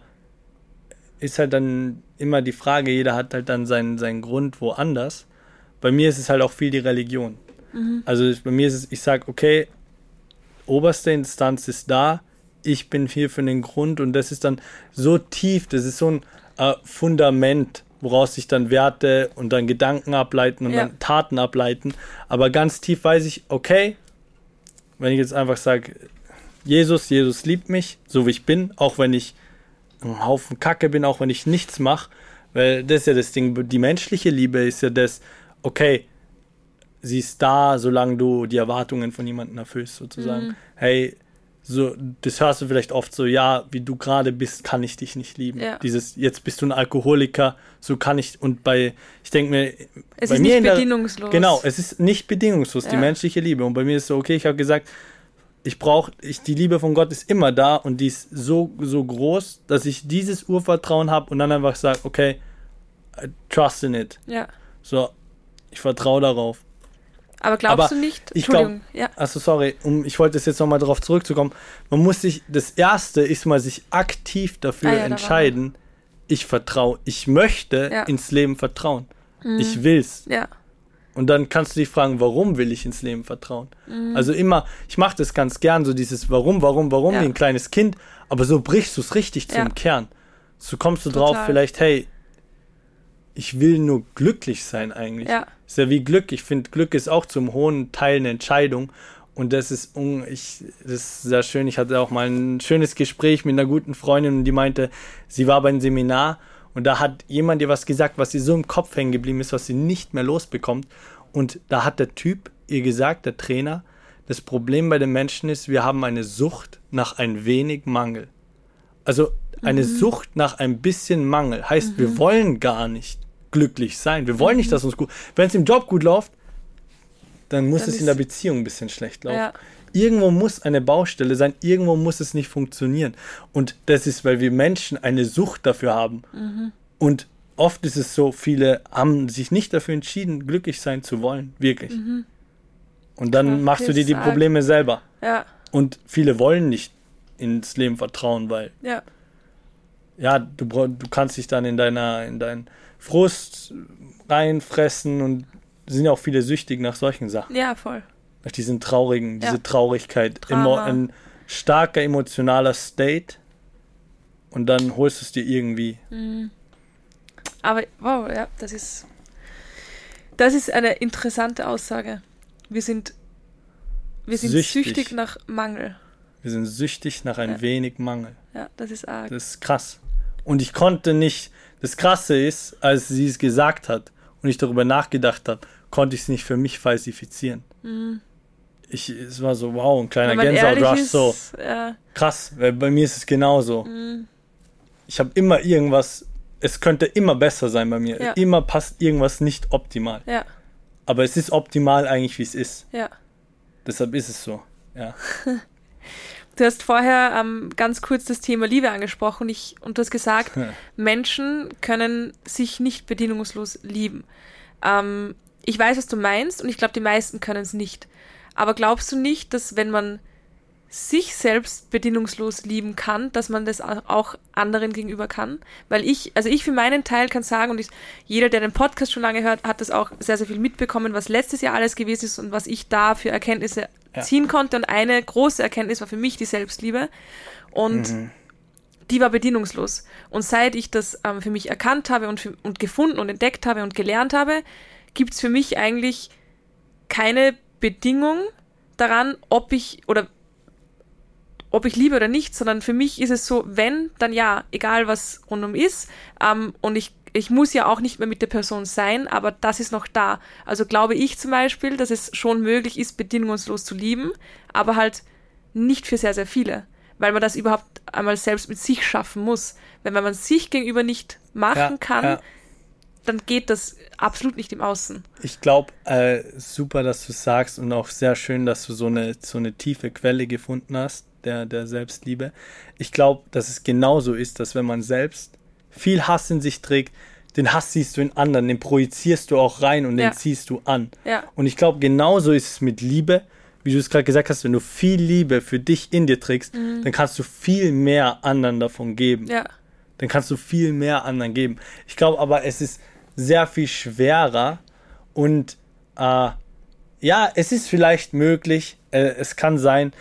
B: ist halt dann immer die Frage, jeder hat halt dann seinen, seinen Grund woanders. Bei mir ist es halt auch viel die Religion. Also ich- bei mir ist es, ich sage, okay, oberste Instanz ist da, ich bin hier für den Grund und das ist dann so tief, das ist so ein äh, Fundament, woraus sich dann Werte und dann Gedanken ableiten und
A: Ja.
B: dann Taten ableiten. Aber ganz tief weiß ich, okay, wenn ich jetzt einfach sage, Jesus, Jesus liebt mich, so wie ich bin, auch wenn ich ein Haufen Kacke bin, auch wenn ich nichts mache, weil das ist ja das Ding, die menschliche Liebe ist ja das, okay, sie ist da, solange du die Erwartungen von jemandem erfüllst, sozusagen.
A: Mhm.
B: Hey, so, das hörst du vielleicht oft so, ja, wie du gerade bist, kann ich dich nicht lieben.
A: Ja.
B: Dieses, jetzt bist du ein Alkoholiker, so kann ich, und bei, ich denke mir,
A: es
B: bei
A: ist
B: mir
A: nicht
B: der-
A: bedingungslos.
B: Genau, es ist nicht bedingungslos, die
A: Ja.
B: menschliche Liebe. Und bei mir ist so, okay, ich habe gesagt, ich brauche, ich, die Liebe von Gott ist immer da und die ist so, so groß, dass ich dieses Urvertrauen habe und dann einfach sage, okay, I trust in it.
A: Ja.
B: So, ich vertraue darauf.
A: Aber glaubst
B: Aber
A: du nicht?
B: ich glaub-
A: Entschuldigung, ja.
B: Also sorry, um, ich wollte jetzt jetzt nochmal darauf zurückzukommen. Man muss sich, das Erste ist mal sich aktiv dafür
A: Ah ja, da
B: entscheiden, ich vertraue, ich möchte
A: Ja. Mhm.
B: ins Leben vertrauen. Ich will's.
A: Ja,
B: Und dann kannst du dich fragen, warum will ich ins Leben vertrauen?
A: Mhm.
B: Also immer, ich mache das ganz gern, so dieses Warum, warum, warum,
A: Ja.
B: wie ein kleines Kind, aber so brichst du es richtig zum Kern. So kommst du
A: Total.
B: drauf, vielleicht, hey, ich will nur glücklich sein eigentlich.
A: Ja.
B: Ist ja wie Glück. Ich finde, Glück ist auch zum hohen Teil eine Entscheidung. Und das ist, un ich, das ist sehr schön. Ich hatte auch mal ein schönes Gespräch mit einer guten Freundin und die meinte, sie war beim Seminar und da hat jemand ihr was gesagt, was ihr so im Kopf hängen geblieben ist, was sie nicht mehr losbekommt. Und da hat der Typ ihr gesagt, der Trainer, das Problem bei den Menschen ist, wir haben eine Sucht nach ein wenig Mangel. Also eine Sucht nach ein bisschen Mangel. Heißt, wir wollen gar nicht glücklich sein. Wir wollen nicht, dass uns gut. Wenn es im Job gut läuft, dann muss
A: Dann
B: es in der Beziehung ein bisschen schlecht laufen.
A: Ja.
B: Irgendwo muss eine Baustelle sein, irgendwo muss es nicht funktionieren. Und das ist, weil wir Menschen eine Sucht dafür haben.
A: Mhm.
B: Und oft ist es so, viele haben sich nicht dafür entschieden, glücklich sein zu wollen. Wirklich. Und dann
A: Krass,
B: machst du dir die. Probleme selber.
A: ja,
B: Und viele wollen nicht ins Leben vertrauen, weil
A: ja,
B: ja, du, du kannst dich dann in deiner, in deinen Frust reinfressen und sind ja auch viele süchtig nach solchen Sachen.
A: ja, voll.
B: Nach diesen traurigen,
A: Ja.
B: diese Traurigkeit.
A: Drama.
B: Emo, ein starker emotionaler State und dann holst du es dir irgendwie.
A: Aber wow, ja, das ist das ist eine interessante Aussage. Wir sind wir sind
B: Süchtig.
A: süchtig, nach Mangel.
B: Wir sind süchtig nach ein
A: Ja.
B: wenig Mangel.
A: Ja, das ist arg.
B: Das ist krass. Und ich konnte nicht, das Krasse ist, als sie es gesagt hat und ich darüber nachgedacht habe, konnte ich es nicht für mich falsifizieren. Ich, es war so, wow, ein kleiner Gänsehaut-Rush, so
A: ja,
B: krass, weil bei mir ist es genauso.
A: Mhm.
B: Ich habe immer irgendwas, es könnte immer besser sein bei mir.
A: Ja.
B: Immer passt irgendwas nicht optimal.
A: ja,
B: Aber es ist optimal eigentlich, wie es ist.
A: ja.
B: Deshalb ist es so. Ja. *laughs*
A: Du hast vorher ähm, ganz kurz das Thema Liebe angesprochen ich, und du hast gesagt, Menschen können sich nicht bedingungslos lieben. Ähm, ich weiß, was du meinst und ich glaube, die meisten können es nicht. Aber glaubst du nicht, dass wenn man sich selbst bedingungslos lieben kann, dass man das au- auch anderen gegenüber kann? Weil ich, also ich für meinen Teil kann sagen, und ich, jeder, der den Podcast schon lange hört, hat das auch sehr, sehr viel mitbekommen, was letztes Jahr alles gewesen ist und was ich da für Erkenntnisse
B: Ja.
A: ziehen konnte. Und eine große Erkenntnis war für mich die Selbstliebe. Und
B: Mhm.
A: die war bedienungslos. Und seit ich das ähm, für mich erkannt habe und, für, und gefunden und entdeckt habe und gelernt habe, gibt es für mich eigentlich keine Bedingung daran, ob ich oder ob ich liebe oder nicht, sondern für mich ist es so, wenn, dann ja, egal was rundum ist. Ähm, und ich, ich muss ja auch nicht mehr mit der Person sein, aber das ist noch da. Also glaube ich zum Beispiel, dass es schon möglich ist, bedingungslos zu lieben, aber halt nicht für sehr, sehr viele. Weil man das überhaupt einmal selbst mit sich schaffen muss. Wenn man sich gegenüber nicht machen
B: Ja,
A: kann,
B: ja.
A: dann geht das absolut nicht im Außen.
B: Ich glaube, äh, super, dass du sagst und auch sehr schön, dass du so eine, so eine tiefe Quelle gefunden hast, der, der Selbstliebe. Ich glaube, dass es genauso ist, dass wenn man selbst viel Hass in sich trägt, den Hass siehst du in anderen, den projizierst du auch rein und
A: Ja.
B: den ziehst du an.
A: Ja.
B: Und ich glaube, genauso ist es mit Liebe. Wie du es gerade gesagt hast, wenn du viel Liebe für dich in dir trägst, dann kannst du viel mehr anderen davon geben
A: Ja.
B: dann kannst du viel mehr anderen geben. Ich glaube aber, es ist sehr viel schwerer und äh, ja, es ist vielleicht möglich, äh, es kann sein.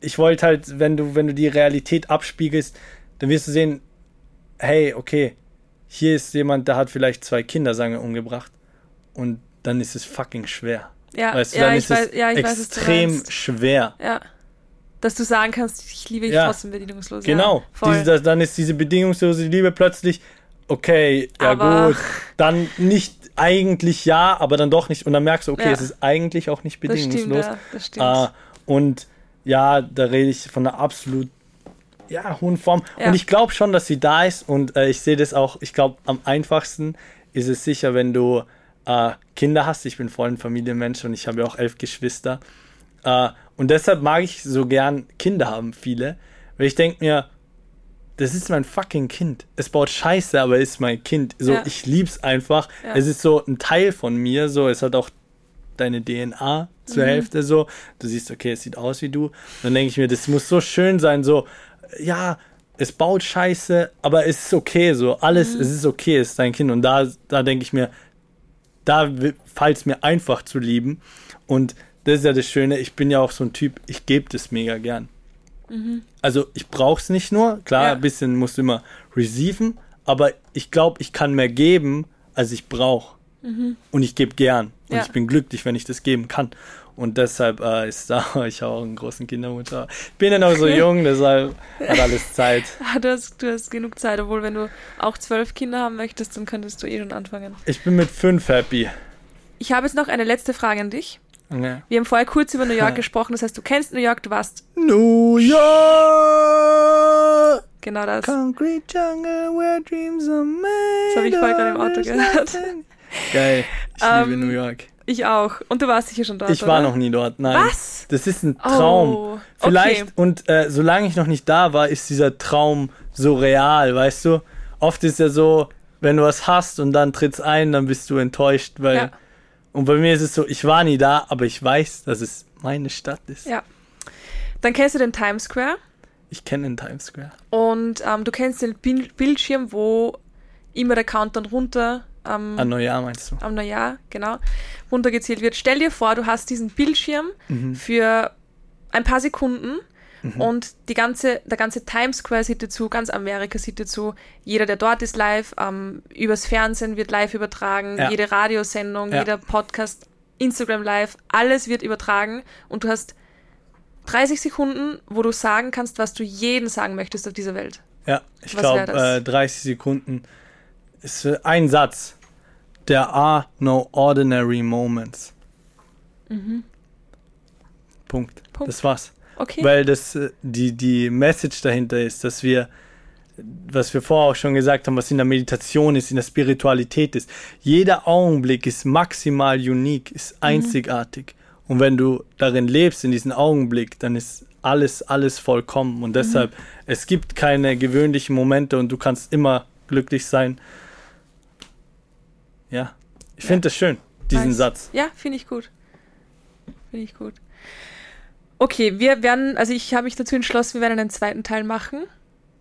B: Ich wollte halt, wenn du, wenn du die Realität abspiegelst, dann wirst du sehen, hey, okay, hier ist jemand, der hat vielleicht zwei Kinder, sagen wir, umgebracht und dann ist es fucking schwer.
A: Ja,
B: weißt du,
A: ja,
B: dann
A: ich
B: ist
A: weiß,
B: es
A: ja, ich weiß,
B: extrem schwer.
A: Ja. Dass du sagen kannst, ich liebe dich
B: Ja.
A: trotzdem bedingungslos.
B: Genau. Diese, das, dann ist diese bedingungslose Liebe plötzlich, okay, ja
A: Aber-
B: gut, dann nicht eigentlich ja, aber dann doch nicht. Und dann merkst du, okay,
A: Ja.
B: es ist eigentlich auch nicht
A: das stimmt,
B: bedingungslos.
A: ja, das stimmt.
B: Ah, und ja, da rede ich von einer absolut ja, hohen Form.
A: Ja.
B: Und ich glaube schon, dass sie da ist. Und äh, ich sehe das auch, ich glaube, am einfachsten ist es sicher, wenn du äh, Kinder hast. Ich bin voll ein Familienmensch und ich habe ja auch elf Geschwister. Äh, und deshalb mag ich so gern Kinder haben, viele. Weil ich denke mir, das ist mein fucking Kind. Es baut Scheiße, aber es ist mein Kind. So,
A: Ja.
B: ich lieb's einfach.
A: Ja.
B: Es ist so ein Teil von mir. So, es hat auch deine DNA
A: Mhm.
B: zur Hälfte so. Du siehst, okay, es sieht aus wie du. Dann denke ich mir, das muss so schön sein. So, ja, es baut Scheiße, aber es ist okay. So, alles,
A: Mhm.
B: es ist okay, es ist dein Kind. Und da, da denke ich mir, da fällt es mir einfach zu lieben. Und das ist ja das Schöne. Ich bin ja auch so ein Typ, ich gebe das mega gern. Also ich brauche es nicht nur, klar,
A: Mhm. Ja.
B: ein bisschen musst du immer receiven, aber ich glaube, ich kann mehr geben, als ich brauche. Und ich gebe gern. Und.
A: Ja.
B: ich bin glücklich, wenn ich das geben kann. Und deshalb äh, ist da, *laughs* ich habe auch einen großen Kindermutter. Ich bin ja noch so jung, deshalb hat alles Zeit. *laughs*
A: Ah, du, hast, du hast genug Zeit, obwohl wenn du auch zwölf Kinder haben möchtest, dann könntest du eh schon anfangen.
B: Ich bin mit fünf happy.
A: Ich habe jetzt noch eine letzte Frage an dich.
B: Ja.
A: Wir haben vorher kurz über New York *laughs* gesprochen, das heißt, du kennst New York, du warst
B: New York!
A: genau das.
B: Concrete jungle where dreams are made.
A: Das habe ich vorher gerade im Auto gehört.
B: nothing. Geil. Ich
A: Ähm,
B: liebe New York.
A: Ich auch. Und du warst sicher schon dort.
B: Ich war
A: oder?
B: noch nie dort, nein.
A: Was?
B: Das ist ein Traum.
A: Oh,
B: Vielleicht,
A: okay.
B: und äh, solange ich noch nicht da war, ist dieser Traum so real, weißt du? Oft ist ja so, wenn du was hast und dann tritt's ein, dann bist du enttäuscht, weil.
A: Ja.
B: Und bei mir ist es so, ich war nie da, aber ich weiß, dass es meine Stadt ist.
A: Ja. Dann kennst du den Times Square
B: Ich kenne den Times Square.
A: und ähm, du kennst den Bil Bildschirm, wo immer der Countdown runter ähm,
B: An Neujahr meinst du?
A: am Neujahr, genau, runtergezählt wird. Stell dir vor, du hast diesen Bildschirm
B: Mhm.
A: für ein paar Sekunden und die ganze, der ganze Times Square sieht dir zu, ganz Amerika sieht dir zu. Jeder, der dort ist, live, ähm, übers Fernsehen wird live übertragen,
B: Ja.
A: jede Radiosendung,
B: Ja.
A: jeder Podcast, Instagram live, alles wird übertragen und du hast 30 Sekunden, wo du sagen kannst, was du jeden sagen möchtest auf dieser Welt.
B: Ja, ich glaube, äh, 30 Sekunden ist äh, ein Satz. there are no ordinary moments. Punkt.
A: Punkt.
B: Das war's.
A: Okay.
B: Weil das äh, die, die Message dahinter ist, dass wir, was wir vorher auch schon gesagt haben, was in der Meditation ist, in der Spiritualität ist. Jeder Augenblick ist maximal unique, ist einzigartig. Und wenn du darin lebst, in diesem Augenblick, dann ist alles, alles vollkommen. Und deshalb, es gibt keine gewöhnlichen Momente und du kannst immer glücklich sein. Ja, ich finde das schön, diesen
A: Nice.
B: Satz.
A: Ja, finde ich gut. Finde ich gut. Okay, wir werden, also ich habe mich dazu entschlossen, wir werden einen zweiten Teil machen.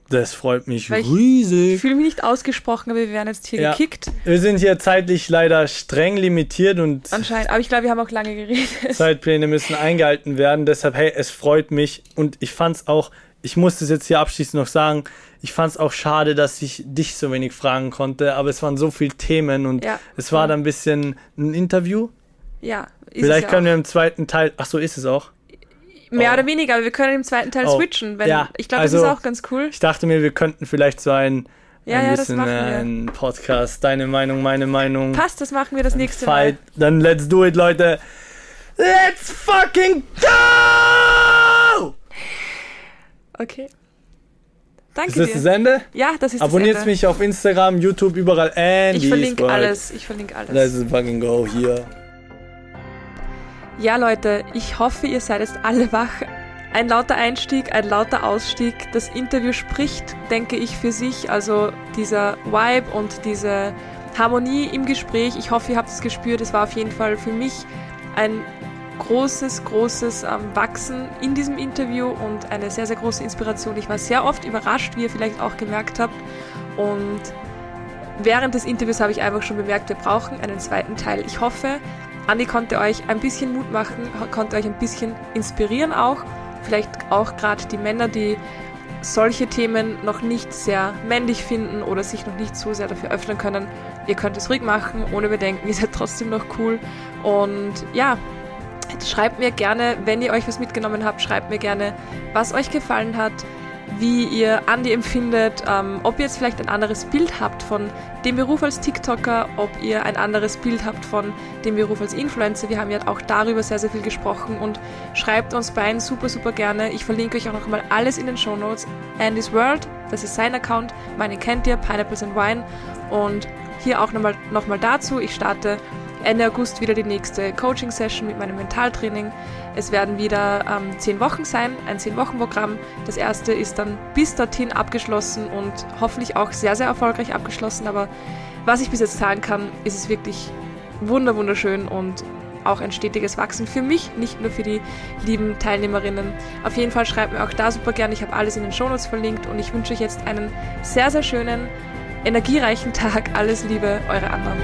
B: Das freut mich
A: Weil ich-
B: riesig.
A: fühle mich nicht ausgesprochen, aber wir werden jetzt hier
B: Ja.
A: gekickt.
B: Wir sind hier zeitlich leider streng limitiert und
A: Anscheinend. Aber ich glaube, wir haben auch lange geredet.
B: Zeitpläne müssen eingehalten werden. Deshalb, hey, es freut mich und ich fand's auch, ich muss das jetzt hier abschließend noch sagen, ich fand's auch schade, dass ich dich so wenig fragen konnte, aber es waren so viele Themen und
A: Ja,
B: es war dann ein bisschen ein Interview.
A: Ja, ist
B: Vielleicht
A: es
B: können wir im zweiten Teil, ach so ist es auch.
A: Mehr
B: Oh.
A: oder weniger, aber wir können im zweiten Teil
B: Oh.
A: switchen. Wenn,
B: Ja,
A: ich glaube,
B: also-
A: das ist auch ganz cool.
B: Ich dachte mir, wir könnten vielleicht so ein,
A: Ja,
B: ein
A: ja,
B: bisschen ein Podcast, deine Meinung, meine Meinung.
A: Passt, das machen wir das nächste
B: Fight.
A: Mal.
B: Dann let's do it, Leute. Let's fucking go!
A: Okay. Danke
B: Ist das
A: dir.
B: das Ende?
A: ja, das ist
B: Abonniert
A: das Ende.
B: mich auf Instagram, YouTube, überall. Andy's
A: Ich verlinke alles. Ich verlinke alles.
B: Let's fucking go hier.
A: Ja, Leute, ich hoffe, ihr seid jetzt alle wach. Ein lauter Einstieg, ein lauter Ausstieg. Das Interview spricht, denke ich, für sich. Also dieser Vibe und diese Harmonie im Gespräch. Ich hoffe, ihr habt es gespürt. Es war auf jeden Fall für mich ein großes, großes ähm, Wachsen in diesem Interview und eine sehr, sehr große Inspiration. Ich war sehr oft überrascht, wie ihr vielleicht auch gemerkt habt. Und während des Interviews habe ich einfach schon bemerkt, wir brauchen einen zweiten Teil. Ich hoffe, Andi konnte euch ein bisschen Mut machen, konnte euch ein bisschen inspirieren auch. Vielleicht auch gerade die Männer, die solche Themen noch nicht sehr männlich finden oder sich noch nicht so sehr dafür öffnen können. Ihr könnt es ruhig machen, ohne Bedenken, *laughs* ihr seid trotzdem noch cool. Und ja, schreibt mir gerne, wenn ihr euch was mitgenommen habt, schreibt mir gerne, was euch gefallen hat, wie ihr Andi empfindet, ähm, ob ihr jetzt vielleicht ein anderes Bild habt von dem Beruf als TikToker, ob ihr ein anderes Bild habt von dem Beruf als Influencer. Wir haben ja auch darüber sehr, sehr viel gesprochen und schreibt uns beiden super, super gerne. Ich verlinke euch auch noch mal alles in den Show Notes. Andy's World, das ist sein Account, meine kennt ihr, Pineapples and Wine. Und hier auch nochmal noch mal dazu, ich starte Ende August wieder die nächste Coaching-Session mit meinem Mentaltraining. Es werden wieder ähm, zehn Wochen sein, ein zehn Wochen Programm. Das erste ist dann bis dorthin abgeschlossen und hoffentlich auch sehr, sehr erfolgreich abgeschlossen. Aber was ich bis jetzt sagen kann, ist es wirklich wunder wunderschön und auch ein stetiges Wachsen für mich, nicht nur für die lieben Teilnehmerinnen. Auf jeden Fall schreibt mir auch da super gerne. Ich habe alles in den Shownotes verlinkt und ich wünsche euch jetzt einen sehr, sehr schönen, energiereichen Tag. Alles Liebe, eure Anna.